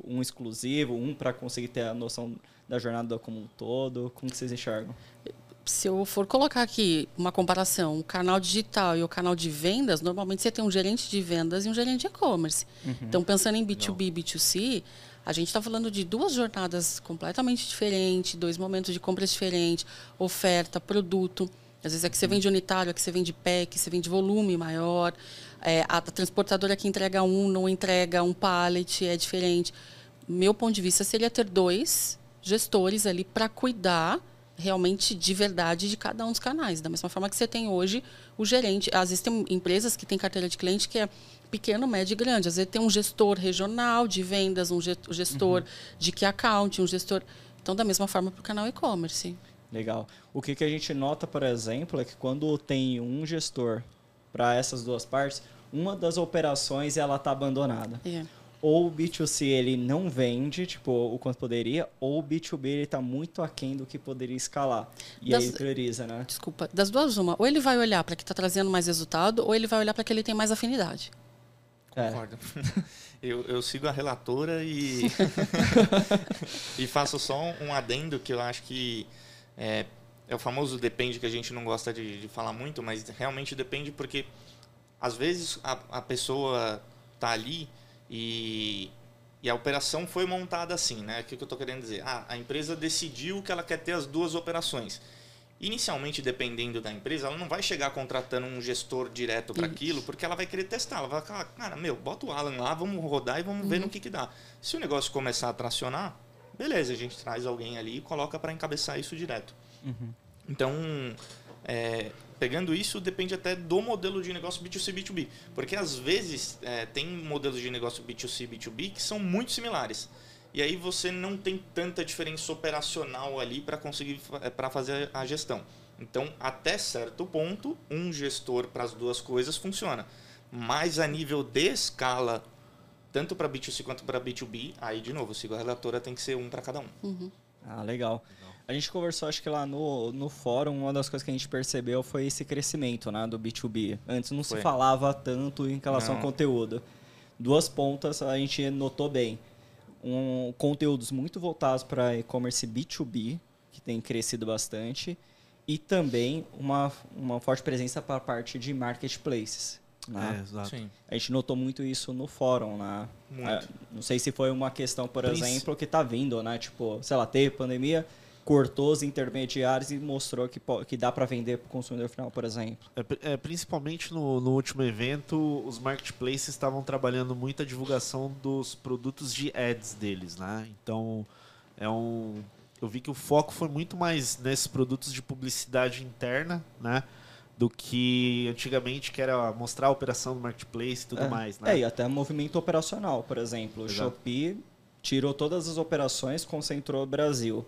um exclusivo, um para conseguir ter a noção da jornada como um todo? Como que vocês enxergam? Se eu for colocar aqui uma comparação, o canal digital e o canal de vendas, normalmente você tem um gerente de vendas e um gerente de e-commerce. Uhum. Então, pensando em B2B e B2C, a gente está falando de duas jornadas completamente diferentes, dois momentos de compras diferentes, oferta, produto. Às vezes é que você vende unitário, é que você vende pack, você vende volume maior. É, a transportadora que entrega um não entrega um pallet, é diferente. Meu ponto de vista seria ter dois gestores ali para cuidar realmente de verdade de cada um dos canais. Da mesma forma que você tem hoje o gerente. Às vezes tem empresas que têm carteira de cliente que é pequeno, médio e grande. Às vezes tem um gestor regional de vendas, um gestor uhum. de key account, um gestor. Então, da mesma forma para o canal e-commerce. Legal. O que, que a gente nota, por exemplo, é que quando tem um gestor para essas duas partes, uma das operações ela está abandonada. É ou o B2C ele não vende, tipo, o quanto poderia, ou o B2B ele tá muito aquém do que poderia escalar. E das, aí prioriza, né? Desculpa, das duas uma, ou ele vai olhar para que está trazendo mais resultado, ou ele vai olhar para que ele tem mais afinidade. É. Concordo. Eu, eu sigo a relatora e, e faço só um adendo que eu acho que é, é o famoso depende que a gente não gosta de, de falar muito, mas realmente depende porque às vezes a, a pessoa tá ali e, e a operação foi montada assim, né? O que, eu estou querendo dizer? Ah, a empresa decidiu que ela quer ter as duas operações. Inicialmente, dependendo da empresa, ela não vai chegar contratando um gestor direto para aquilo, porque ela vai querer testar. Ela vai falar, cara, meu, bota o Alan lá, vamos rodar e vamos uhum. ver no que, que dá. Se o negócio começar a tracionar, beleza, a gente traz alguém ali e coloca para encabeçar isso direto. Uhum. Então, é, pegando isso, depende até do modelo de negócio B2C, B2B. Porque às vezes é, tem modelos de negócio B2C, B2B que são muito similares. E aí você não tem tanta diferença operacional ali para conseguir é, para fazer a gestão. Então, até certo ponto, um gestor para as duas coisas funciona. Mas a nível de escala, tanto para B2C quanto para B2B, aí de novo, sigo a relatora, tem que ser um para cada um. Uhum. Ah, legal. A gente conversou, acho que lá no, no fórum, uma das coisas que a gente percebeu foi esse crescimento né, do B2B. Antes não foi. se falava tanto em relação não. ao conteúdo. Duas pontas a gente notou bem. Um, conteúdos muito voltados para e-commerce B2B, que tem crescido bastante, e também uma, uma forte presença para a parte de marketplaces. Né? É, exato. Sim. A gente notou muito isso no fórum, né? É, não sei se foi uma questão, por exemplo, que está vindo, né? Tipo, sei lá, teve pandemia, cortou os intermediários e mostrou que, que dá para vender para o consumidor final, por exemplo. É, é, principalmente no, no último evento, os marketplaces estavam trabalhando muito a divulgação dos produtos de ads deles, né? Então, é um, eu vi que o foco foi muito mais nesses produtos de publicidade interna, né? Do que antigamente, que era mostrar a operação do marketplace e tudo é, mais, né? É, e até movimento operacional, por exemplo. O Shopee tirou todas as operações, concentrou o Brasil.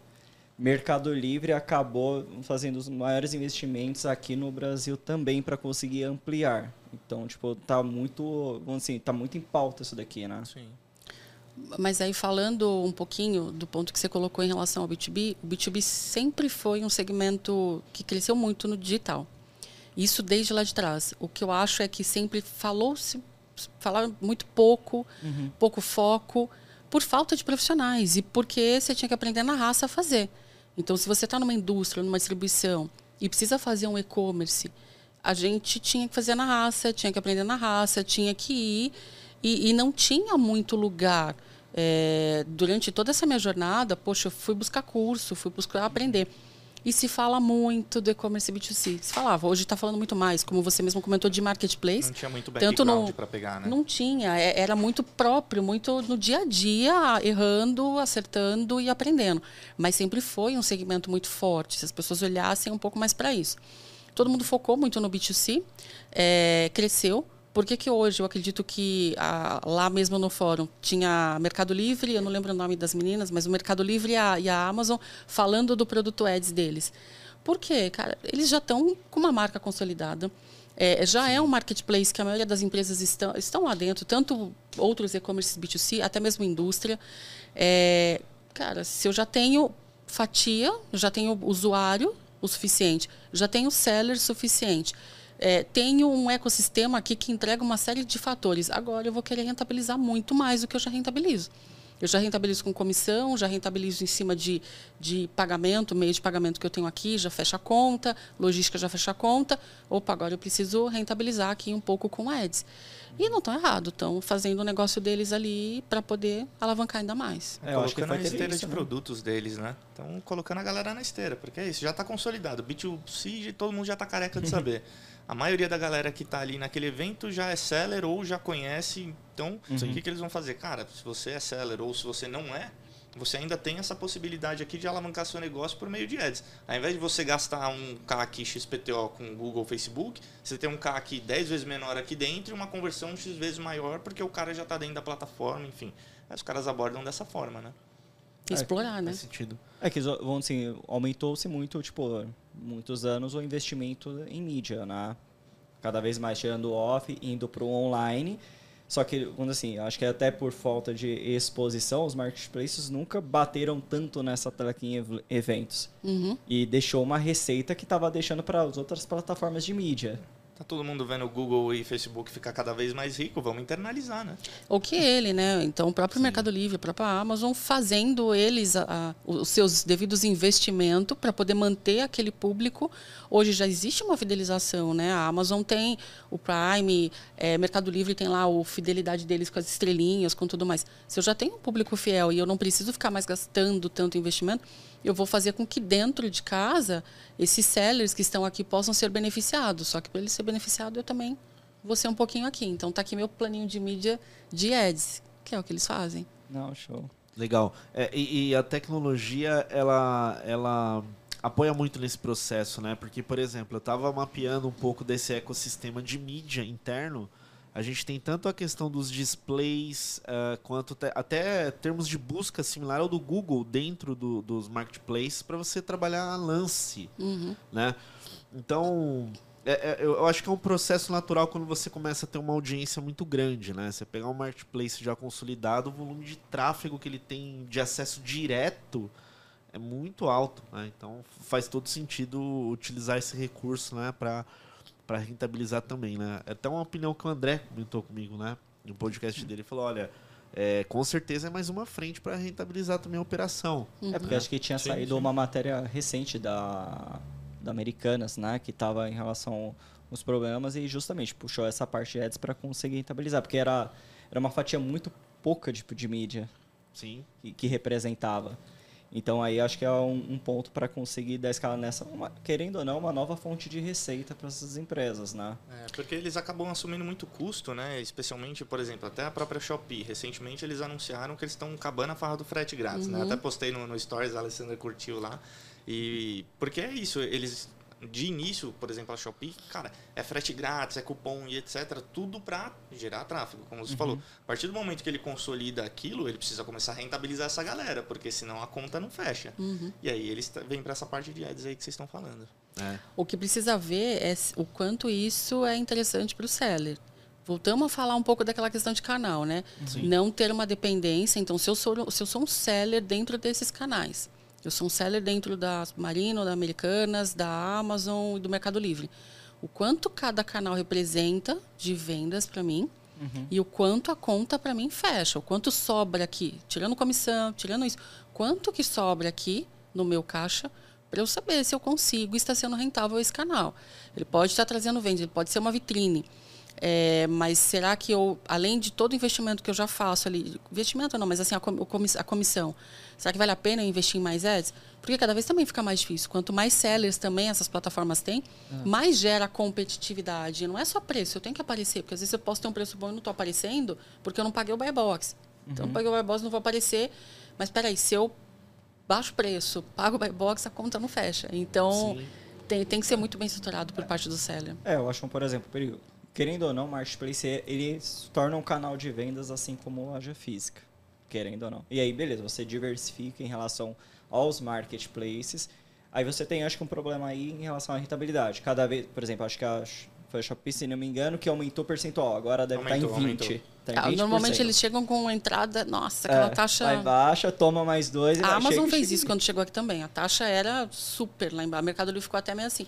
Mercado Livre acabou fazendo os maiores investimentos aqui no Brasil também para conseguir ampliar. Então, tipo, tá muito, assim, tá muito em pauta isso daqui, né? Sim. Mas aí falando um pouquinho do ponto que você colocou em relação ao B2B, o B2B sempre foi um segmento que cresceu muito no digital. Isso desde lá de trás. O que eu acho é que sempre falou-se, falaram muito pouco, uhum. pouco foco, por falta de profissionais e porque você tinha que aprender na raça a fazer. Então, se você está numa indústria, numa distribuição e precisa fazer um e-commerce, a gente tinha que fazer na raça, tinha que aprender na raça, tinha que ir e, e não tinha muito lugar. É, durante toda essa minha jornada, poxa, eu fui buscar curso, fui buscar aprender. E se fala muito do e-commerce B2C. Se falava, hoje está falando muito mais, como você mesmo comentou, de marketplace. Não tinha muito background para pegar, né? Não tinha, é, era muito próprio, muito no dia a dia, errando, acertando e aprendendo. Mas sempre foi um segmento muito forte, se as pessoas olhassem um pouco mais para isso. Todo mundo focou muito no B2C, é, cresceu, por que, que hoje eu acredito que a, lá mesmo no fórum tinha Mercado Livre, eu não lembro o nome das meninas, mas o Mercado Livre e a, e a Amazon falando do produto Ads deles? Por quê, cara? Eles já estão com uma marca consolidada. É, já é um marketplace que a maioria das empresas estão, estão lá dentro, tanto outros e-commerce B2C, até mesmo indústria. É, cara, se eu já tenho fatia, já tenho usuário o suficiente, já tenho seller suficiente é, tenho um ecossistema aqui que entrega uma série de fatores. Agora eu vou querer rentabilizar muito mais do que eu já rentabilizo. Eu já rentabilizo com comissão, já rentabilizo em cima de, de pagamento, meio de pagamento que eu tenho aqui, já fecha a conta, logística já fecha a conta. Opa, agora eu preciso rentabilizar aqui um pouco com ads. E não estão errado, estão fazendo o negócio deles ali para poder alavancar ainda mais. É, eu acho que na esteira isso, de né? produtos deles, né? Estão colocando a galera na esteira, porque é isso, já está consolidado. B2C, todo mundo já está careca de saber. a maioria da galera que está ali naquele evento já é seller ou já conhece. Então, uhum. o que, que eles vão fazer? Cara, se você é seller ou se você não é, você ainda tem essa possibilidade aqui de alavancar seu negócio por meio de ads. Ao invés de você gastar um CAC XPTO com Google Facebook, você tem um CAC 10 vezes menor aqui dentro e uma conversão X vezes maior porque o cara já está dentro da plataforma, enfim. Aí os caras abordam dessa forma, né? Explorar, é, né? Faz sentido. É que, vamos assim, aumentou-se muito, tipo, muitos anos o investimento em mídia, né? Cada vez mais tirando off, indo para o online. Só que, quando assim, acho que até por falta de exposição, os marketplaces nunca bateram tanto nessa tela em eventos. Uhum. E deixou uma receita que estava deixando para as outras plataformas de mídia. Tá todo mundo vendo o Google e Facebook ficar cada vez mais rico, vamos internalizar, né? O que ele, né? Então, o próprio Sim. Mercado Livre, a própria Amazon, fazendo eles a, a, os seus devidos investimentos para poder manter aquele público. Hoje já existe uma fidelização, né? A Amazon tem o Prime, é, Mercado Livre tem lá o fidelidade deles com as estrelinhas, com tudo mais. Se eu já tenho um público fiel e eu não preciso ficar mais gastando tanto investimento, eu vou fazer com que dentro de casa esses sellers que estão aqui possam ser beneficiados. Só que para ele ser beneficiado, eu também vou ser um pouquinho aqui. Então tá aqui meu planinho de mídia de ads, que é o que eles fazem. Não, show. Legal. É, e, e, a tecnologia, ela, ela apoia muito nesse processo, né? Porque, por exemplo, eu estava mapeando um pouco desse ecossistema de mídia interno a gente tem tanto a questão dos displays, uh, quanto até termos de busca similar ao do Google dentro do, dos marketplaces para você trabalhar a lance, uhum. né? Então, é, é, eu acho que é um processo natural quando você começa a ter uma audiência muito grande, né? Você pegar um marketplace já consolidado, o volume de tráfego que ele tem de acesso direto é muito alto, né? Então faz todo sentido utilizar esse recurso, né? Para para rentabilizar também, né? É até uma opinião que o André comentou comigo, né? No podcast dele, ele falou, olha, é, com certeza é mais uma frente para rentabilizar também a operação. Uhum. É porque acho que tinha sim, saído sim. uma matéria recente da, da Americanas, né? Que estava em relação aos problemas e justamente puxou essa parte de ads para conseguir rentabilizar, porque era, era uma fatia muito pouca de, de mídia sim. Que, que representava. Então aí acho que é um, um ponto para conseguir dar escala nessa, uma, querendo ou não, uma nova fonte de receita para essas empresas, né? É, porque eles acabam assumindo muito custo, né? Especialmente, por exemplo, até a própria Shopee. Recentemente eles anunciaram que eles estão acabando a farra do frete grátis, né? uhum. né? Até postei no, no Stories, a Alessandra curtiu lá. E porque é isso, eles de início, por exemplo, a Shopee, cara, é frete grátis, é cupom e etc. Tudo para gerar tráfego, como você uhum. falou. A partir do momento que ele consolida aquilo, ele precisa começar a rentabilizar essa galera, porque senão a conta não fecha. Uhum. E aí eles vêm para essa parte de ads aí que vocês estão falando. É. O que precisa ver é o quanto isso é interessante para o seller. Voltamos a falar um pouco daquela questão de canal, né? Sim. Não ter uma dependência. Então, se eu, sou, se eu sou um seller dentro desses canais, eu sou um seller dentro da Marino, da Americanas, da Amazon e do Mercado Livre. O quanto cada canal representa de vendas para mim uhum. e o quanto a conta para mim fecha, o quanto sobra aqui, tirando comissão, tirando isso, quanto que sobra aqui no meu caixa para eu saber se eu consigo e está sendo rentável esse canal. Ele pode estar trazendo vendas, ele pode ser uma vitrine. É, mas será que eu, além de todo o investimento que eu já faço ali, investimento não, mas assim, a, a comissão, será que vale a pena eu investir em mais ads? Porque cada vez também fica mais difícil. Quanto mais sellers também essas plataformas têm, é. mais gera competitividade. Não é só preço, eu tenho que aparecer, porque às vezes eu posso ter um preço bom e não estou aparecendo, porque eu não paguei o buy box. Então, uhum. eu paguei o buy box, não vou aparecer. Mas peraí, se eu baixo preço, pago o buy box, a conta não fecha. Então, tem, tem que ser muito bem estruturado por parte do seller. É, eu acho, por exemplo, período querendo ou não, o Marketplace ele se torna um canal de vendas assim como a loja física, querendo ou não. E aí, beleza, você diversifica em relação aos marketplaces. Aí você tem, acho que, um problema aí em relação à rentabilidade. Cada vez, por exemplo, acho que a, foi a Shopee, se não me engano, que aumentou o percentual. Agora deve aumentou, estar em 20. Tá em ah, normalmente eles chegam com uma entrada, nossa, aquela é, taxa. Aí baixa, toma mais dois. A Amazon chega, fez chega. isso quando chegou aqui também. A taxa era super lá embaixo. O Mercado Livre ficou até meio assim.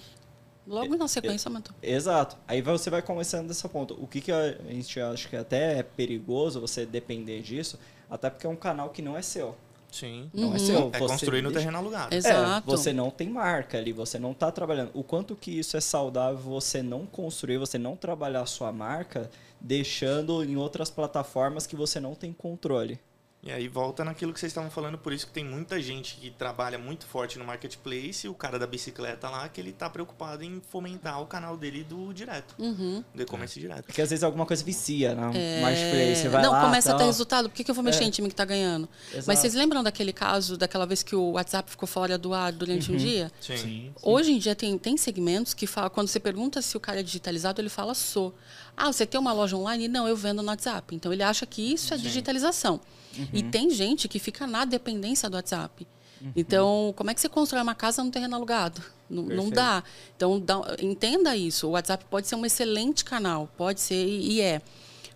Logo na sequência aumentou. Exato. Aí você vai começando desse ponto. O que, que a gente acha que até é perigoso você depender disso, até porque é um canal que não é seu. Sim. Não é uhum. é seu. É construir no terreno alugado. Exato. É, você não tem marca ali, você não está trabalhando. O quanto que isso é saudável você não construir, você não trabalhar a sua marca, deixando em outras plataformas que você não tem controle. E aí volta naquilo que vocês estavam falando, por isso que tem muita gente que trabalha muito forte no marketplace, e o cara da bicicleta lá, que ele está preocupado em fomentar o canal dele do direto, uhum. do e-commerce é. direto. Porque às vezes alguma coisa vicia, né? É... Marketplace, você vai Não, lá, começa a ter resultado, por que, que eu vou mexer é. em time que está ganhando? Exato. Mas vocês lembram daquele caso, daquela vez que o WhatsApp ficou fora do ar durante uhum. um dia? Sim. Sim. Hoje em dia tem, tem segmentos que fala, quando você pergunta se o cara é digitalizado, ele fala sou. Ah, você tem uma loja online? Não, eu vendo no WhatsApp. Então ele acha que isso é digitalização. Uhum. E tem gente que fica na dependência do WhatsApp. Uhum. Então, como é que você constrói uma casa no terreno alugado? Não, não dá. Então, dá, entenda isso. O WhatsApp pode ser um excelente canal, pode ser e é.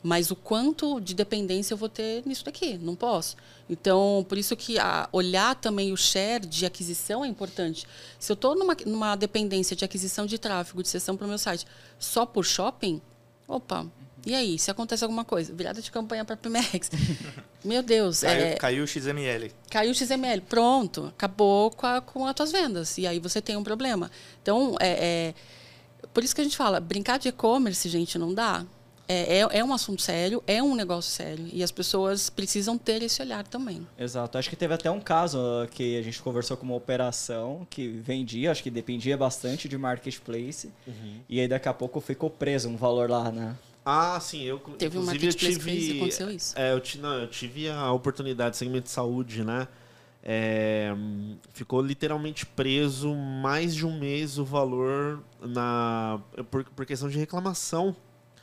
Mas o quanto de dependência eu vou ter nisso daqui? Não posso. Então, por isso que a, olhar também o share de aquisição é importante. Se eu estou numa, numa dependência de aquisição de tráfego, de sessão para o meu site, só por shopping, opa, e aí, se acontece alguma coisa? Virada de campanha para Pimex. Meu Deus. Caiu, é, caiu o XML. Caiu o XML. Pronto. Acabou com, a, com as tuas vendas. E aí você tem um problema. Então, é, é por isso que a gente fala, brincar de e-commerce, gente, não dá. É, é, é, um assunto sério, é um negócio sério. E as pessoas precisam ter esse olhar também. Exato. Acho que teve até um caso que a gente conversou com uma operação que vendia, acho que dependia bastante de marketplace. Uhum. E aí daqui a pouco ficou preso um valor lá, né? Ah, sim, eu Teve um marketplace eu tive, aconteceu isso. É, eu, não, eu tive a oportunidade, segmento de saúde, né? É, ficou literalmente preso mais de um mês o valor na por, por questão de reclamação.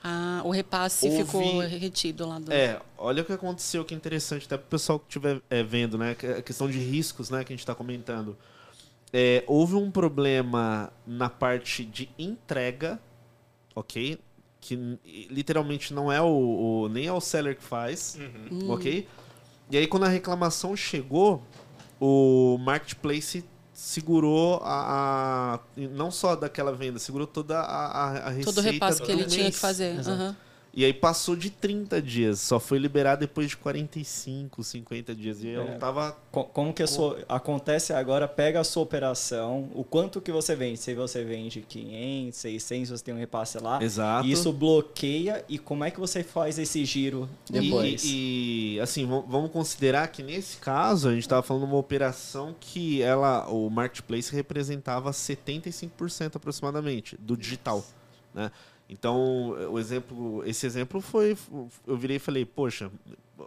Ah, o repasse Houve, ficou retido lá do. É, olha o que aconteceu, que interessante, até para o pessoal que estiver é, vendo, né? A questão de riscos, né, que a gente está comentando. É, houve um problema na parte de entrega, ok? que literalmente não é o, o, nem é o seller que faz, uhum. ok? E aí quando a reclamação chegou, o marketplace segurou a, a não só daquela venda, segurou toda a, a, a receita todo o repasse que ele mês. tinha que fazer. Uhum. E aí passou de 30 dias, só foi liberado depois de 45, 50 dias. E eu é. não tava. Como que sua, acontece agora? Pega a sua operação, o quanto que você vende. Se você vende 500, 600, você tem um repasse lá. Exato. Isso bloqueia. E como é que você faz esse giro depois? E, e assim, vamos considerar que nesse caso a gente estava falando de uma operação que ela, o marketplace representava 75% aproximadamente do digital, né? Então, o exemplo, esse exemplo foi, eu virei e falei, poxa,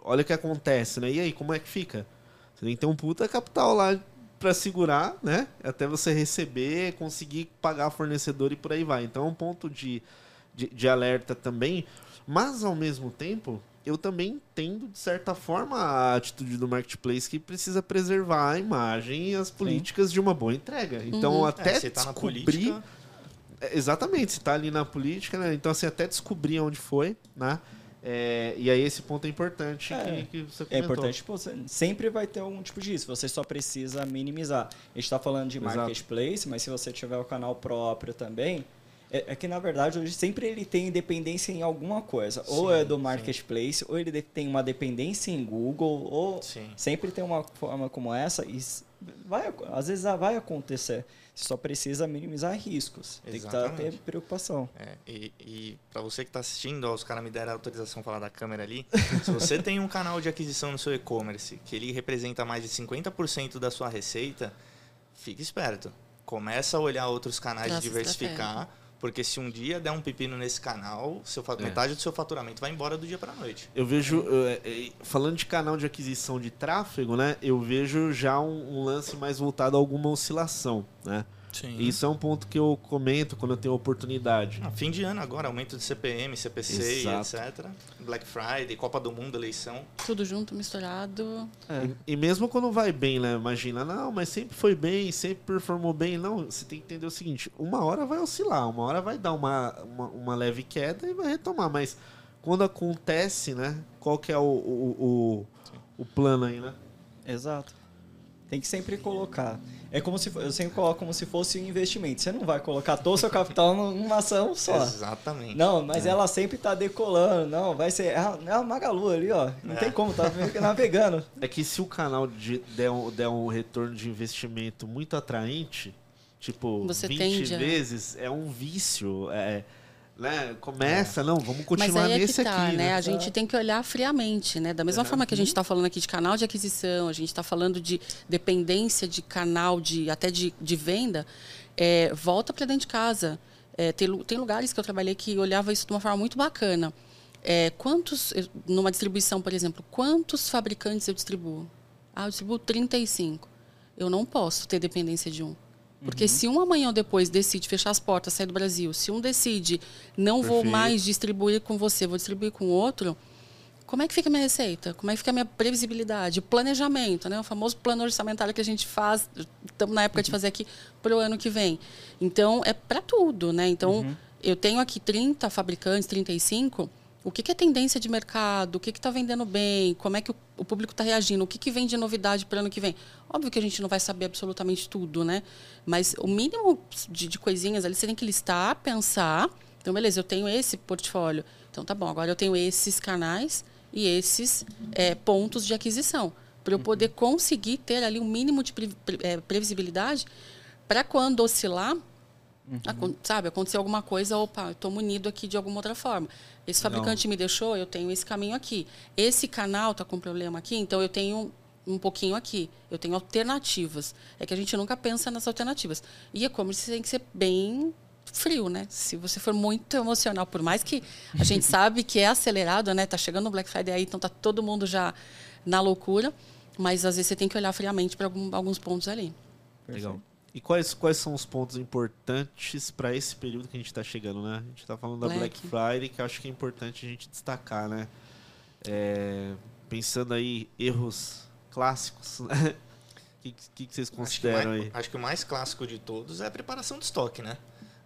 olha o que acontece, né? E aí, como é que fica? Você tem que ter um puta capital lá para segurar, né? Até você receber, conseguir pagar fornecedor e por aí vai. Então, é um ponto de, de, de alerta também. Mas, ao mesmo tempo, eu também entendo, de certa forma, a atitude do marketplace que precisa preservar a imagem e as políticas Sim. de uma boa entrega. Então, uhum. até é, tá descobrir exatamente, você tá ali na política, né? Então, assim, até descobrir onde foi, né? É, e aí esse ponto é importante é, que, que, você comentou. É importante, pô, sempre vai ter algum tipo disso, você só precisa minimizar. A gente está falando de Exato. marketplace, mas se você tiver o canal próprio também, é, é, que na verdade hoje sempre ele tem dependência em alguma coisa. Sim, ou é do marketplace, sim. ou ele tem uma dependência em Google, ou sim. sempre tem uma forma como essa e vai, às vezes vai acontecer. Você só precisa minimizar riscos. Tem que tá, ter preocupação. É, e, e para você que está assistindo, ó, os caras me deram a autorização falar da câmera ali. se você tem um canal de aquisição no seu e-commerce que ele representa mais de 50% da sua receita, fique esperto. Começa a olhar outros canais Nossa, de diversificar porque se um dia der um pepino nesse canal, seu, é. metade do seu faturamento vai embora do dia para noite. Eu vejo, é, é, falando de canal de aquisição de tráfego, né? Eu vejo já um, um lance mais voltado a alguma oscilação, né? Sim. Isso é um ponto que eu comento quando eu tenho oportunidade. Ah, fim de ano agora, aumento de CPM, CPC, etc. Black Friday, Copa do Mundo, eleição. Tudo junto, misturado. É. E, e, mesmo quando vai bem, né? Imagina, não, mas sempre foi bem, sempre performou bem. Não, você tem que entender o seguinte: uma hora vai oscilar, uma hora vai dar uma, uma, uma leve queda e vai retomar. Mas quando acontece, né? Qual que é o, o, o, o plano aí, né? Exato. Tem que sempre colocar. É como se eu sempre coloco como se fosse um investimento. Você não vai colocar todo o seu capital numa ação só. Exatamente. Não, mas é. ela sempre está decolando. Não, vai ser. É a, é Magalu ali, ó. Não é. tem como, tá navegando. É que se o canal de, der, um, der um retorno de investimento muito atraente, tipo, Você 20 tende, vezes, é um vício. É né? Começa, é. não, vamos continuar Mas aí é nesse que tá, aqui. Né? né? A gente tem que olhar friamente, né? Da mesma forma que a gente está falando aqui de canal de aquisição, a gente está falando de dependência de canal, de até de, de venda, é, volta para dentro de casa. É, tem, tem lugares que eu trabalhei que olhava isso de uma forma muito bacana. É, quantos, numa distribuição, por exemplo, quantos fabricantes eu distribuo? Ah, eu distribuo 35. Eu não posso ter dependência de um. Porque uhum. se um amanhã ou depois decide fechar as portas, sair do Brasil, se um decide não Perfeito. vou mais distribuir com você, vou distribuir com outro, como é que fica a minha receita? Como é que fica a minha previsibilidade? O planejamento, né? O famoso plano orçamentário que a gente faz, estamos na época de fazer aqui para o ano que vem. Então, é para tudo, né? Então, uhum. eu tenho aqui 30 fabricantes, 35, O que, que é tendência de mercado? O que está vendendo bem? Como é que o, o público está reagindo? O que, que vem de novidade para ano que vem? Óbvio que a gente não vai saber absolutamente tudo, né? Mas o mínimo de, de coisinhas ali você tem que listar, pensar. Então, beleza, eu tenho esse portfólio. Então, tá bom, agora eu tenho esses canais e esses é, pontos de aquisição. Para eu poder conseguir ter ali um mínimo de pre, pre, é, previsibilidade para quando oscilar, uhum. sabe, acontecer alguma coisa, opa, estou munido aqui de alguma outra forma. Esse fabricante Não. me deixou, eu tenho esse caminho aqui. Esse canal está com problema aqui, então eu tenho um pouquinho aqui. Eu tenho alternativas. É que a gente nunca pensa nas alternativas. E e-commerce tem que ser bem frio, né? Se você for muito emocional, por mais que a gente sabe que é acelerado, né? Tá chegando o Black Friday aí, então tá todo mundo já na loucura, mas às vezes você tem que olhar friamente para alguns pontos ali. Legal. E quais, quais são os pontos importantes para esse período que a gente está chegando, né? A gente está falando da Black. Black Friday, que acho que é importante a gente destacar, né? É, pensando aí erros clássicos, né? O que, que, que, vocês consideram acho mais, aí? Acho que o mais clássico de todos é a preparação do estoque, né?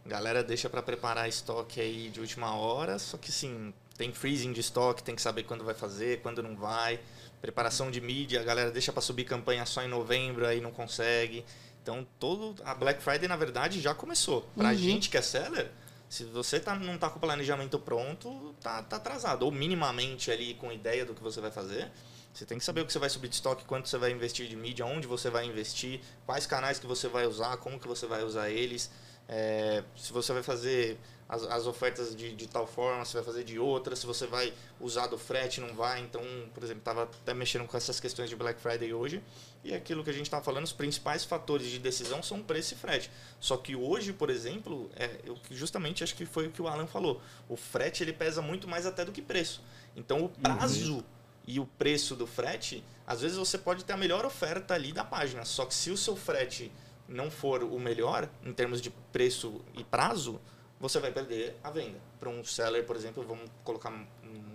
A galera deixa para preparar estoque aí de última hora, só que sim, tem freezing de estoque, tem que saber quando vai fazer, quando não vai. Preparação de mídia, a galera deixa para subir campanha só em novembro, aí não consegue. Então, todo a Black Friday, na verdade, já começou. Pra uhum. gente que é seller, se você tá, não tá com o planejamento pronto, tá, tá atrasado. Ou minimamente ali com ideia do que você vai fazer. Você tem que saber o que você vai subir de estoque, quanto você vai investir de mídia, onde você vai investir, quais canais que você vai usar, como que você vai usar eles. É, se você vai fazer as, as ofertas de, de, tal forma, se vai fazer de outra, se você vai usar do frete, não vai. Então, por exemplo, estava até mexendo com essas questões de Black Friday hoje. E aquilo que a gente estava falando, os principais fatores de decisão são preço e frete. Só que hoje, por exemplo, é, eu justamente acho que foi o que o Alan falou. O frete ele pesa muito mais até do que preço. Então, o prazo uhum. e o preço do frete, às vezes você pode ter a melhor oferta ali da página. Só que se o seu frete não for o melhor em termos de preço e prazo, você vai perder a venda. Para um seller, por exemplo, vamos colocar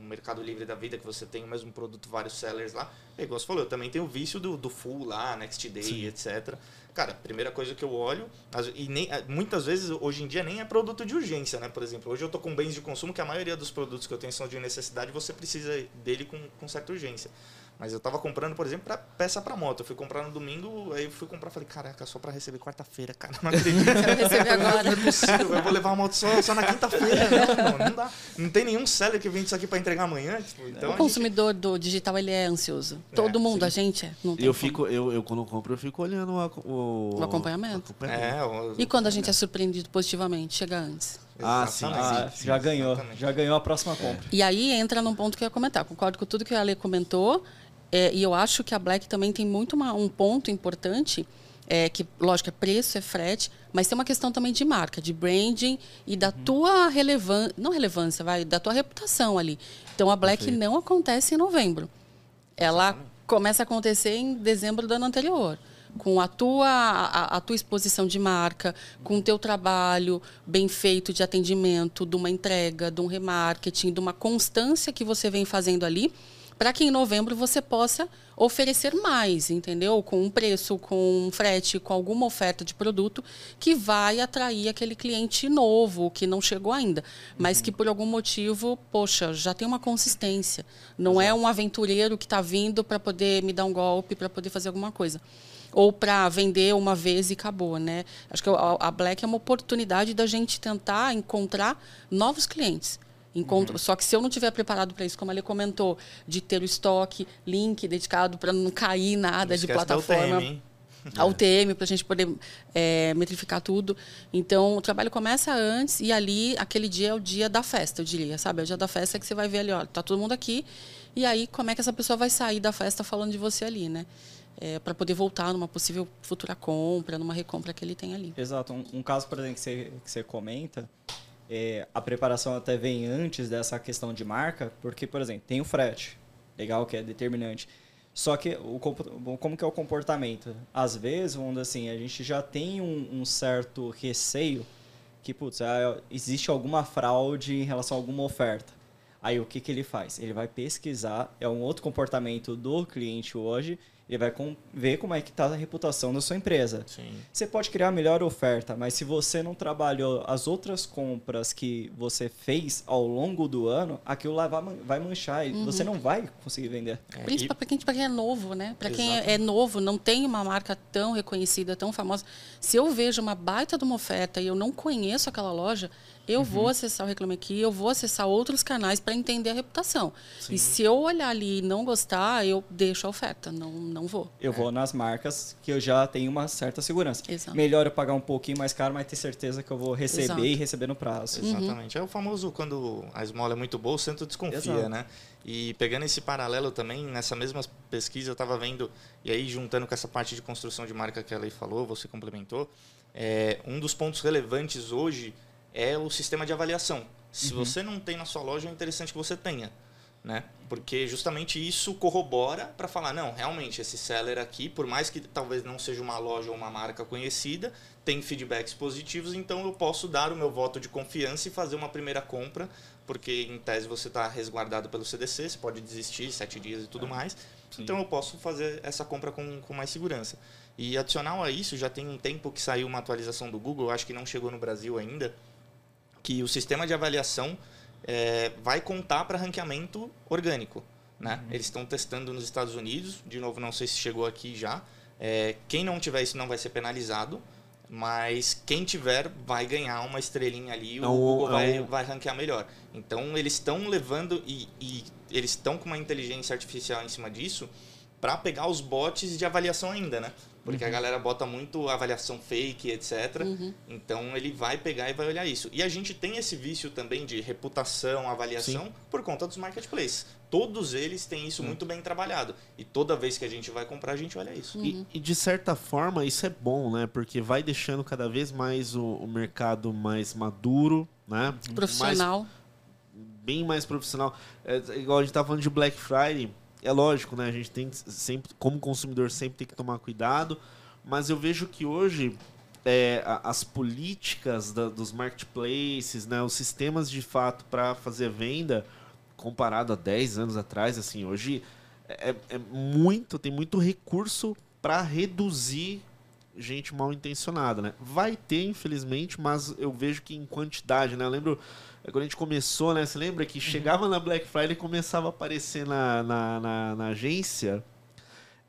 um Mercado Livre da vida, que você tem o mesmo produto, vários sellers lá. É igual você falou, eu também tenho o vício do, do full lá, next day, Sim. etc. Cara, primeira coisa que eu olho, e nem, muitas vezes hoje em dia nem é produto de urgência, né? Por exemplo, hoje eu tô com bens de consumo que a maioria dos produtos que eu tenho são de necessidade, você precisa dele com, com certa urgência. Mas eu tava comprando, por exemplo, pra peça para moto. Eu fui comprar no domingo, aí eu fui comprar, falei, caraca, só para receber quarta-feira, cara, não acredito. Quero receber agora. Não é possível, eu vou levar a moto só, só na quinta-feira. Não, não, dá. Não tem nenhum seller que vende isso aqui para entregar amanhã. Tipo, então o consumidor gente... do digital, ele é ansioso. É, Todo mundo, sim. a gente é. Não tem eu, fico, eu, eu, quando compro, eu fico olhando o, o acompanhamento. O acompanhamento. É, o... E quando a gente é surpreendido positivamente, chega antes. Ah, sim, ah, sim, já ganhou. Exatamente. Já ganhou a próxima compra. E aí entra num ponto que eu ia comentar. Concordo com tudo que a Ale comentou. É, e eu acho que a Black também tem muito uma, um ponto importante, é, que, lógico, é preço, é frete, mas tem uma questão também de marca, de branding e da uhum. tua relevância, não relevância, vai, da tua reputação ali. Então a Black Perfeito. não acontece em novembro. Ela Exatamente. começa a acontecer em dezembro do ano anterior com a tua, a, a, tua exposição de marca, com o teu trabalho bem feito de atendimento, de uma entrega, de um remarketing, de uma constância que você vem fazendo ali, para que em novembro você possa oferecer mais, entendeu? Com um preço, com um frete, com alguma oferta de produto que vai atrair aquele cliente novo, que não chegou ainda, mas uhum. que por algum motivo, poxa, já tem uma consistência. Não é é um aventureiro que está vindo para poder me dar um golpe, para poder fazer alguma coisa ou para vender uma vez e acabou, né? Acho que a Black é uma oportunidade da gente tentar encontrar novos clientes. Encontro, uhum. Só que se eu não tiver preparado para isso, como ele comentou, de ter o estoque, link dedicado para não cair nada não de plataforma. UTM, a UTM, para a gente poder é, metrificar tudo. Então, o trabalho começa antes e ali, aquele dia é o dia da festa, eu diria, sabe? É o dia da festa que você vai ver ali, ó, tá todo mundo aqui. E aí, como é que essa pessoa vai sair da festa falando de você ali, né? É, para poder voltar numa possível futura compra, numa recompra que ele tem ali. Exato. Um, um caso, por exemplo, que você, que você comenta, é, a preparação até vem antes dessa questão de marca, porque, por exemplo, tem o frete, legal, que é determinante. Só que o, como que é o comportamento? Às vezes, vamos assim, a gente já tem um, um certo receio que, putz, ah, existe alguma fraude em relação a alguma oferta. Aí o que, que ele faz? Ele vai pesquisar, é um outro comportamento do cliente hoje, Ele vai com, ver como é que está a reputação da sua empresa. Sim. Você pode criar a melhor oferta, mas se você não trabalhou as outras compras que você fez ao longo do ano, aquilo lá vai, manchar e você não vai conseguir vender. É, Principalmente para quem, pra quem é novo, né? Para quem é novo, não tem uma marca tão reconhecida, tão famosa. Se eu vejo uma baita de uma oferta e eu não conheço aquela loja, eu Uhum. vou acessar o Reclame Aqui, eu vou acessar outros canais para entender a reputação. E se eu olhar ali e não gostar, eu deixo a oferta, não, não vou. Eu vou nas marcas que eu já tenho uma certa segurança. Exato. Melhor eu pagar um pouquinho mais caro, mas ter certeza que eu vou receber Exato. e receber no prazo. Exatamente. É o famoso quando a esmola é muito boa, o santo desconfia, Exato. né? E pegando esse paralelo também, nessa mesma pesquisa eu estava vendo, e aí juntando com essa parte de construção de marca que a Lei falou, você complementou, é, um dos pontos relevantes hoje é o sistema de avaliação. Se você não tem na sua loja, é interessante que você tenha. Né? Porque justamente isso corrobora para falar, não, realmente esse seller aqui, por mais que talvez não seja uma loja ou uma marca conhecida, tem feedbacks positivos, então eu posso dar o meu voto de confiança e fazer uma primeira compra, porque em tese você está resguardado pelo CDC, você pode desistir sete dias e tudo mais, então eu posso fazer essa compra com, com mais segurança. E adicional a isso, já tem um tempo que saiu uma atualização do Google, acho que não chegou no Brasil ainda, que o sistema de avaliação é, vai contar para ranqueamento orgânico. Né? Eles estão testando nos Estados Unidos, de novo, não sei se chegou aqui já. É, quem não tiver isso não vai ser penalizado, mas quem tiver vai ganhar uma estrelinha ali, o É um- Google é vai, vai ranquear melhor. Então eles estão levando e, e eles estão com uma inteligência artificial em cima disso para pegar os bots de avaliação ainda, né? Porque a galera bota muito avaliação fake, etc. Então ele vai pegar e vai olhar isso. E a gente tem esse vício também de reputação, avaliação, por conta dos marketplaces. Todos eles têm isso muito bem trabalhado. E toda vez que a gente vai comprar, a gente olha isso. E, e, de certa forma isso é bom, né? Porque vai deixando cada vez mais o, o mercado mais maduro, né? Profissional. Mais, bem mais profissional. É, igual a gente tá falando de Black Friday, é lógico, né? A gente tem sempre, como consumidor, sempre tem que tomar cuidado. Mas eu vejo que hoje é, as políticas da- dos marketplaces, né? Os sistemas de fato para fazer venda, comparado a 10 anos atrás, assim, hoje é, é muito, tem muito recurso para reduzir gente mal intencionada, né? Vai ter, infelizmente, mas eu vejo que em quantidade, né? Eu lembro é, quando a gente começou, né? Você lembra que chegava na Black Friday e começava a aparecer na, na, na, na agência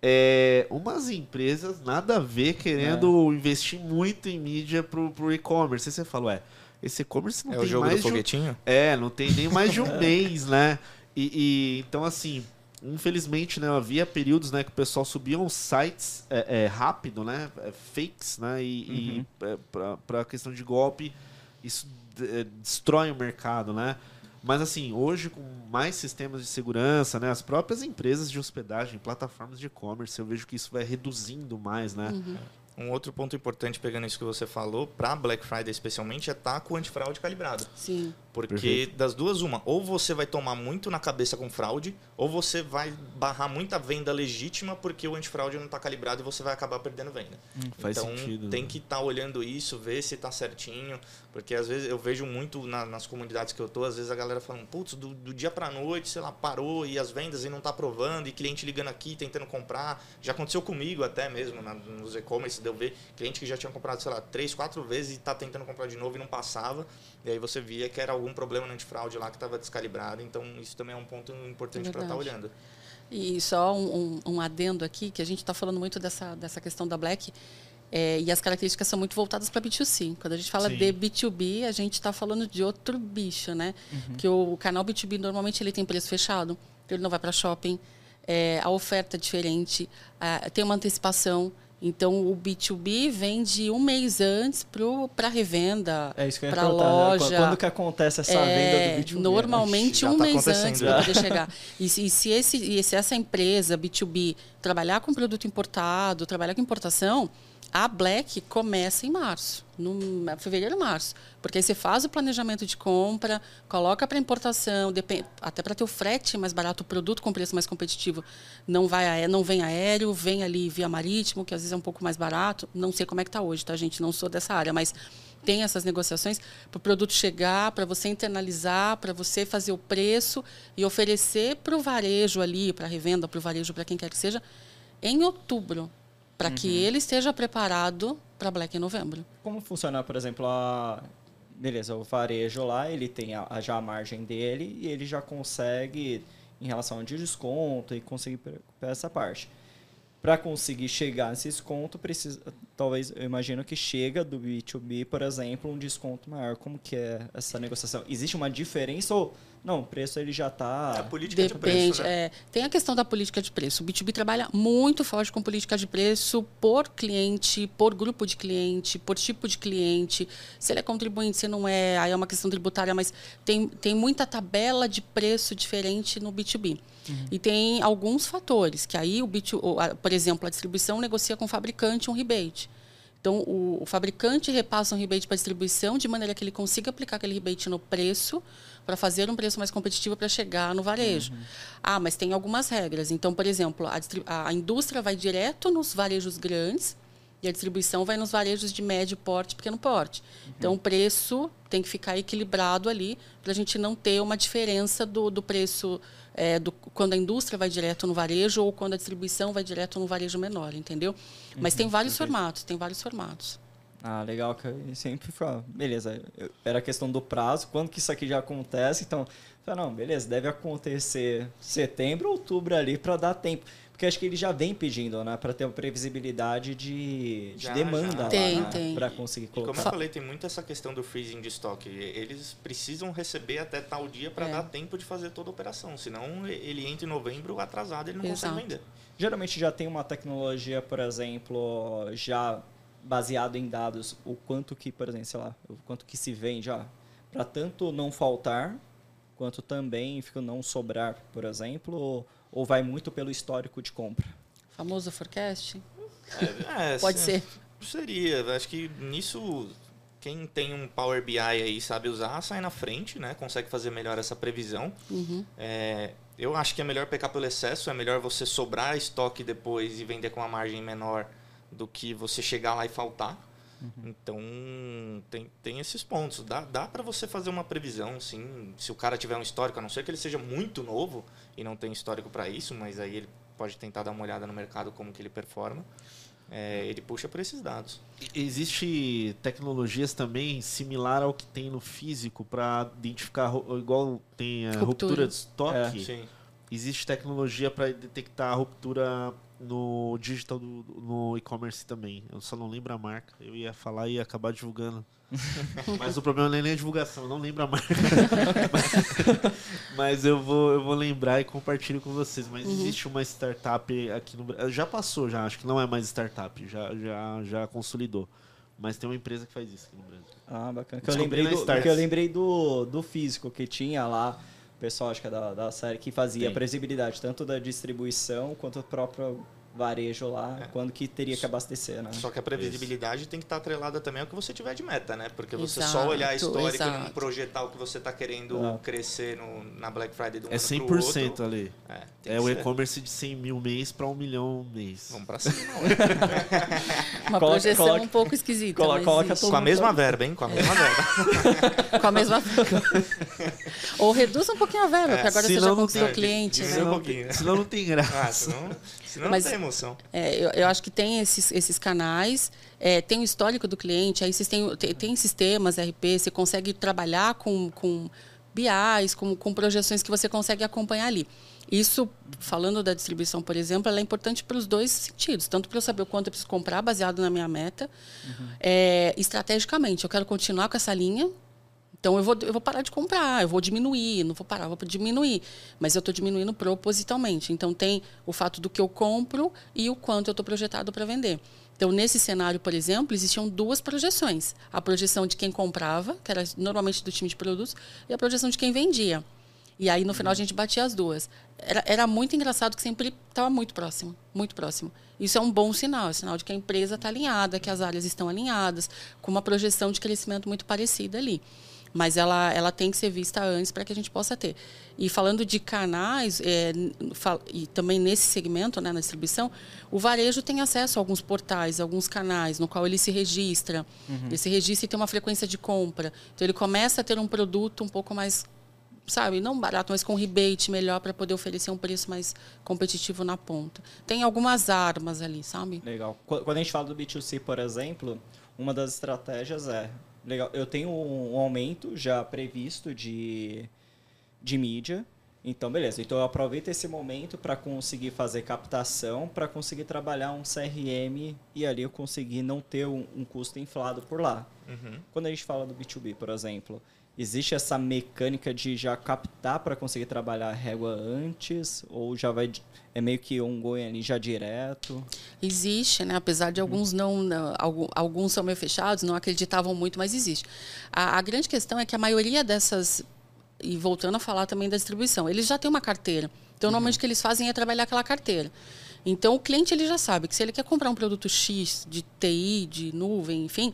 é, umas empresas nada a ver querendo investir muito em mídia pro, pro e-commerce. Aí você fala, ué, esse e-commerce não É tem o jogo mais do de um- foguetinho? é, não tem nem mais de um mês, né? E, e, então, assim, infelizmente, né, havia períodos né, que o pessoal subia uns sites é, é, rápido, né? é, fakes, né? E, e é, pra, pra questão de golpe, isso é, destrói o mercado, né? Mas assim, hoje com mais sistemas de segurança, né, as próprias empresas de hospedagem, plataformas de e-commerce, eu vejo que isso vai reduzindo mais, né? Um outro ponto importante, pegando isso que você falou, para Black Friday especialmente, é estar com o antifraude calibrado. Sim. Porque Perfeito. das duas, uma, ou você vai tomar muito na cabeça com fraude, ou você vai barrar muita venda legítima porque o antifraude não está calibrado e você vai acabar perdendo venda. faz então sentido, tem né? que estar olhando isso, ver se está certinho, porque às vezes eu vejo muito na- nas comunidades que eu tô, às vezes a galera falando, putz, do, do dia para noite, sei lá, parou e as vendas e não está aprovando, e cliente ligando aqui, tentando comprar. Já aconteceu comigo até mesmo, na- nos e-commerce, deu ver cliente que já tinha comprado, sei lá, três, quatro vezes e está tentando comprar de novo e não passava. E aí você via que era algum problema no antifraude lá que estava descalibrado. Então isso também é um ponto importante para estar Verdade. olhando. E só um, um- um adendo aqui, que a gente está falando muito dessa, dessa questão da Black, é, e as características são muito voltadas para B2C. Quando a gente fala Sim. de B2B, a gente está falando de outro bicho, né? Que o canal B2B, normalmente, ele tem preço fechado, ele não vai para shopping, é, a oferta é diferente, a- tem uma antecipação. Então, o B2B vende um mês antes para revenda, É isso que eu ia para né? loja. Quando que acontece essa É, venda do B2B? né? Normalmente um tá mês antes para poder chegar. E se, e se esse, e se essa empresa B2B trabalhar com produto importado, trabalhar com importação, a Black começa em março, no fevereiro, março, porque aí você faz o planejamento de compra, coloca para importação, até para ter o frete mais barato, o produto com preço mais competitivo, não vai não vem aéreo, vem ali via marítimo, que às vezes é um pouco mais barato. Não sei como é que está hoje, tá gente? Não sou dessa área, mas tem essas negociações para o produto chegar, para você internalizar, para você fazer o preço e oferecer para o varejo ali, para revenda, para o varejo, para quem quer que seja, em outubro, para que Uhum. ele esteja preparado para Black em novembro. Como funciona, por exemplo, a. Beleza, o varejo lá, ele tem a, a- já a margem dele e ele já consegue, em relação de desconto, e conseguir per essa parte. Para conseguir chegar nesse desconto, precisa, talvez, eu imagino que chega do B2B, por exemplo, um desconto maior. Como que é essa negociação? Existe uma diferença ou não? O preço ele já É a está política de Depende. preço, né? é, tem a questão da política de preço. O B2B trabalha muito forte com política de preço por cliente, por grupo de cliente, por tipo de cliente. Se ele é contribuinte, se não é, aí é uma questão tributária, mas tem, tem muita tabela de preço diferente no B2B. E tem alguns fatores, que aí o B2, o- a- por exemplo, a distribuição negocia com o fabricante um rebate. Então, o, o fabricante repassa um rebate para a distribuição de maneira que ele consiga aplicar aquele rebate no preço para fazer um preço mais competitivo para chegar no varejo. Ah, mas tem algumas regras. Então, por exemplo, a, a- indústria vai direto nos varejos grandes e a distribuição vai nos varejos de médio porte, pequeno porte. Então, o preço tem que ficar equilibrado ali para a gente não ter uma diferença do, do preço é, do, quando a indústria vai direto no varejo ou quando a distribuição vai direto no varejo menor, entendeu? Mas tem vários formatos, tem vários formatos. Ah, legal, que eu sempre falo, beleza, eu- era a questão do prazo, quando que isso aqui já acontece, então, fala, não, beleza, deve acontecer setembro, outubro ali, para dar tempo. Porque acho que ele já vem pedindo, né, para ter uma previsibilidade de, de Já, demanda já. lá, Tem, né, tem. para conseguir E como colocar. eu falei, tem muito essa questão do freezing de estoque. Eles precisam receber até tal dia para É. dar tempo de fazer toda a operação. Senão ele entra em novembro atrasado e ele não Exato. consegue vender. Geralmente já tem uma tecnologia, por exemplo, já baseado em dados, o quanto que, por exemplo, sei lá, o quanto que se vende, para tanto não faltar, quanto também fica não sobrar, por exemplo, ou, ou vai muito pelo histórico de compra. Famoso forecast? É, Pode se- ser. Seria. Acho que nisso, quem tem um Power BI aí e sabe usar, sai na frente, né? Consegue fazer melhor essa previsão. Uhum. É, eu acho que é melhor pecar pelo excesso, é melhor você sobrar estoque depois e vender com uma margem menor do que você chegar lá e faltar. Então, tem, tem esses pontos. Dá, dá para você fazer uma previsão, sim. Se o cara tiver um histórico, a não ser que ele seja muito novo e não tem histórico para isso, mas aí ele pode tentar dar uma olhada no mercado como que ele performa. É, ele puxa por esses dados. Existe tecnologias também similar ao que tem no físico para identificar igual tem a ruptura, Ruptura. de estoque. Sim. Existe tecnologia para detectar a ruptura no digital do- no e-commerce também. Eu só não lembro a marca. Eu ia falar e ia acabar divulgando. Mas o problema não é nem a divulgação, eu não lembro a marca. mas, mas eu vou eu vou lembrar e compartilho com vocês. Mas existe uma startup aqui no Brasil. Já passou, já acho que não é mais startup, já já já consolidou. Mas tem uma empresa que faz isso aqui no Brasil. Ah, bacana. Que eu lembrei, do, que eu lembrei do, do físico que tinha lá, pessoal acho que é da, da série, que fazia a Tem. previsibilidade tanto da distribuição quanto do próprio varejo lá, É. quando que teria que abastecer, né? Só que a previsibilidade tem que estar atrelada também ao que você tiver de meta, né? Porque você só Exato, olhar histórico e não exato. projetar o que você está querendo Ah. crescer no, na Black Friday do um É ano pro 100% outro. ali. É, É o e-commerce de 100 mil mês para 1 milhão mês. Vamos pra cima. Uma Coloca- projeção coloca- um pouco esquisita. coloca- mas coloca Com a mesma verba, hein? Com a mesma verba. Com a mesma. Ou reduz um pouquinho a verba, É, porque agora você já não conquistou o cliente. diminui né? um Senão, pouquinho, né? senão não tem graça. Ah, senão, senão Mas- não tem emoção. É, eu, eu acho que tem esses, esses canais, é, tem o histórico do cliente, aí vocês têm, tem, tem sistemas RP, você consegue trabalhar com, com BIs, com, com projeções que você consegue acompanhar ali. Isso, falando da distribuição, por exemplo, ela é importante para os dois sentidos. Tanto para eu saber o quanto eu preciso comprar, baseado na minha meta, é, estrategicamente. Eu quero continuar com essa linha, então eu vou, eu vou parar de comprar, eu vou diminuir, não vou parar, vou diminuir. Mas eu estou diminuindo propositalmente. Então tem o fato do que eu compro e o quanto eu estou projetado para vender. Então, nesse cenário, por exemplo, existiam duas projeções. A projeção de quem comprava, que era normalmente do time de produtos, e a projeção de quem vendia. E aí, no final, a gente batia as duas. Era, era muito engraçado que sempre estava muito próximo, muito próximo. Isso é um bom sinal, é sinal de que a empresa está alinhada, que as áreas estão alinhadas, com uma projeção de crescimento muito parecida ali. Mas ela, ela tem que ser vista antes para que a gente possa ter. E falando de canais, é, e também nesse segmento, né, na distribuição, o varejo tem acesso a alguns portais, alguns canais, no qual ele se registra. Ele se registra e tem uma frequência de compra. Então, ele começa a ter um produto um pouco mais sabe, não barato, mas com rebate melhor para poder oferecer um preço mais competitivo na ponta. Tem algumas armas ali, sabe? Legal. Quando a gente fala do B2C, por exemplo, uma das estratégias é, legal, eu tenho um aumento já previsto de, de mídia, então, beleza. Então, eu aproveito esse momento para conseguir fazer captação, para conseguir trabalhar um CRM e ali eu conseguir não ter um, um custo inflado por lá. Uhum. Quando a gente fala do B2B, por exemplo, existe essa mecânica de já captar para conseguir trabalhar a régua antes ou já vai é meio que um goi ali já direto existe né apesar de alguns não, não alguns são meio fechados não acreditavam muito mas existe a, a grande questão é que a maioria dessas e voltando a falar também da distribuição, eles já têm uma carteira. Então, uhum. normalmente o que eles fazem é trabalhar aquela carteira. Então, o cliente ele já sabe que se ele quer comprar um produto X de TI, de nuvem, enfim,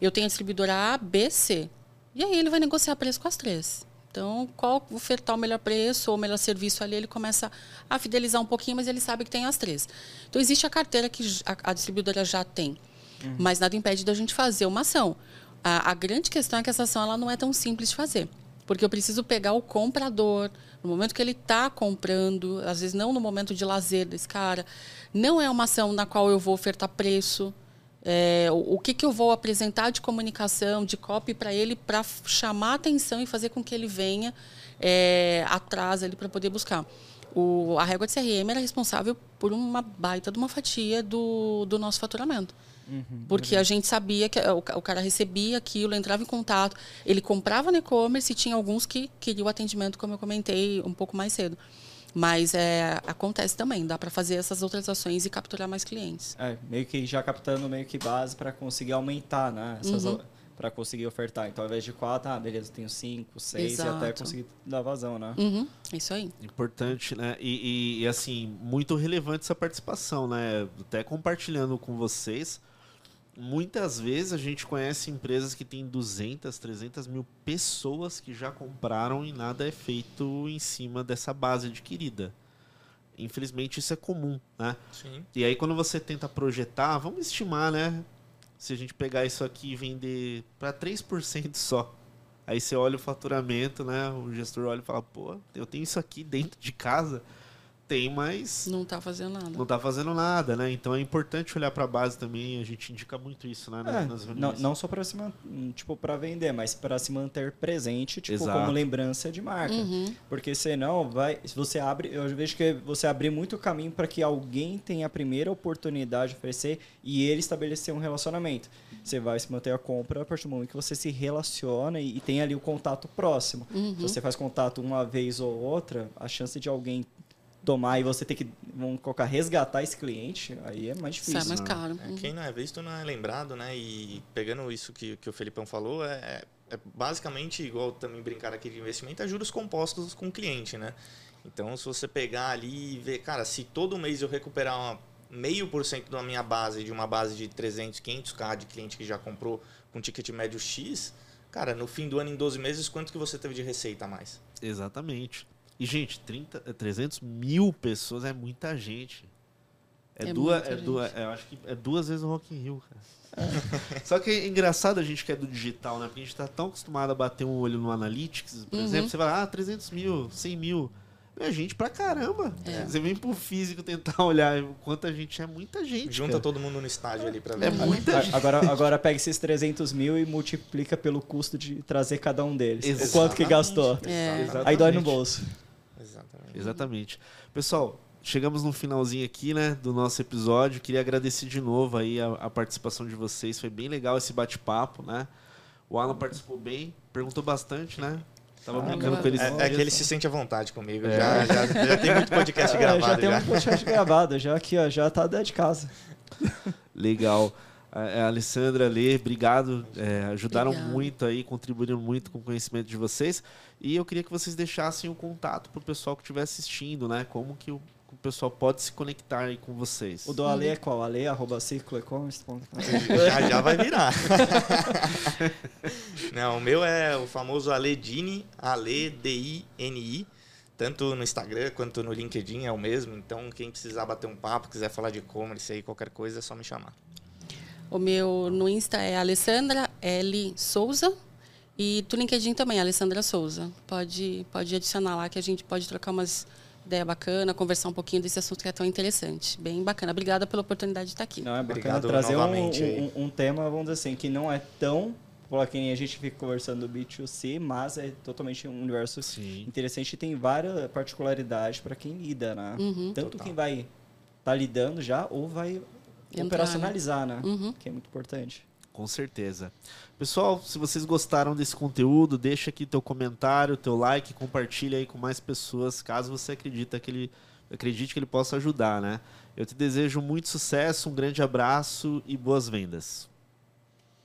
eu tenho a distribuidora A, B, C. E aí ele vai negociar preço com as três. Então, qual ofertar o melhor preço ou o melhor serviço ali, ele começa a fidelizar um pouquinho, mas ele sabe que tem as três. Então, existe a carteira que a, a distribuidora já tem. Uhum. Mas nada impede da gente fazer uma ação. A, a, grande questão é que essa ação ela não é tão simples de fazer. Porque eu preciso pegar o comprador no momento que ele está comprando, às vezes não no momento de lazer desse cara. Não é uma ação na qual eu vou ofertar preço. É, o, o que, que eu vou apresentar de comunicação, de copy para ele, para chamar atenção e fazer com que ele venha é, atrás ali para poder buscar. O, a régua de CRM era responsável por uma baita de uma fatia do, do nosso faturamento. Uhum, porque a gente sabia que o, o, cara recebia aquilo, entrava em contato, ele comprava no e-commerce e tinha alguns que queriam o atendimento, como eu comentei um pouco mais cedo. Mas é, acontece também, dá para fazer essas outras ações e capturar mais clientes. É, meio que já captando meio que base para conseguir aumentar, né? Essas, uhum. Para conseguir ofertar. Então, ao invés de quatro, ah, beleza, tenho cinco, seis, Exato. e até conseguir dar vazão, né? Uhum. Isso aí. Importante, né? E, e, e, assim, muito relevante essa participação, né? Até compartilhando com vocês muitas vezes a gente conhece empresas que têm 200, 300 mil pessoas que já compraram e nada é feito em cima dessa base adquirida. Infelizmente isso é comum, né? Sim. E aí quando você tenta projetar, vamos estimar, né? Se a gente pegar isso aqui e vender para 3% só. Aí você olha o faturamento, né? O gestor olha e fala, pô, eu tenho isso aqui dentro de casa tem, mas. Não está fazendo nada. Não está fazendo nada, né? Então é importante olhar para a base também. A gente indica muito isso, né? É, nas não, não só para se tipo para vender, mas para se manter presente, tipo Exato. como lembrança de marca. Uhum. Porque senão vai, se você abre, eu vejo que você abrir muito caminho para que alguém tenha a primeira oportunidade de oferecer e ele estabelecer um relacionamento. Você vai se manter a compra a partir do momento que você se relaciona e, e tem ali o contato próximo. Uhum. Se você faz contato uma vez ou outra, a chance de alguém tomar e você ter que vamos colocar resgatar esse cliente, aí é mais difícil. Sai mais caro. É, quem não é visto não é lembrado, né? E pegando isso que, que o Felipão falou, é, é basicamente igual também brincar aqui de investimento, é juros compostos com o cliente, né? Então, se você pegar ali e ver, cara, se todo mês eu recuperar uma meio por cento da minha base, de uma base de 300, 500k de cliente que já comprou com ticket médio X, cara, no fim do ano, em 12 meses, quanto que você teve de receita a mais? Exatamente. E, gente, 30, 300 mil pessoas é muita gente. É, é duas, é duas, é, eu acho que é duas vezes o Rock in Rio, cara. É. Só que é engraçado a gente que é do digital, né? Porque a gente tá tão acostumado a bater um olho no Analytics, por uhum. exemplo. Você vai, ah, 300 mil, 100 mil. É gente pra caramba. É. Você vem pro físico tentar olhar quanta gente é muita gente. Junta cara. todo mundo no estádio ali pra ver. É muita gente. Agora, agora pega esses 300 mil e multiplica pelo custo de trazer cada um deles. Exatamente. O quanto que gastou. É. Aí dói no bolso. Exatamente. Pessoal, chegamos no finalzinho aqui, né, do nosso episódio. Queria agradecer de novo aí a, a participação de vocês. Foi bem legal esse bate-papo, né? O Alan participou bem, perguntou bastante, né? Tava ah, brincando com ele. É, é, que ele se sente à vontade comigo. É. Já, já, já, tem muito podcast gravado. já tem um podcast gravado, já aqui, ó, já tá dentro de casa. Legal. A, Alessandra, Lê, obrigado. É, ajudaram Obrigada. muito aí, contribuíram muito com o conhecimento de vocês. E eu queria que vocês deixassem o um contato para o pessoal que estiver assistindo, né? Como que o, o, pessoal pode se conectar aí com vocês. O do Ale é qual? Ale, arroba já, já vai virar. Não, o meu é o famoso Aledini, Ale, D-I-N-I. Tanto no Instagram quanto no LinkedIn é o mesmo. Então, quem precisar bater um papo, quiser falar de e-commerce aí, qualquer coisa, é só me chamar. O meu no Insta é Alessandra L. Souza E do LinkedIn também, Alessandra Souza. Pode, pode adicionar lá que a gente pode trocar umas ideia bacana, conversar um pouquinho desse assunto que é tão interessante. Bem bacana. Obrigada pela oportunidade de estar aqui. Não, é bacana Obrigado trazer um, um, um, tema, vamos dizer assim, que não é tão que nem a gente fica conversando do B2C, mas é totalmente um universo Sim. interessante e tem várias particularidades para quem lida, né? Uhum. Tanto Total. quem vai estar tá lidando já ou vai Entrar, operacionalizar, né? Uhum. Que é muito importante. Com certeza. Pessoal, se vocês gostaram desse conteúdo, deixa aqui teu comentário, teu like, compartilha aí com mais pessoas, caso você acredita que ele, acredite que ele possa ajudar, né? Eu te desejo muito sucesso, um grande abraço e boas vendas.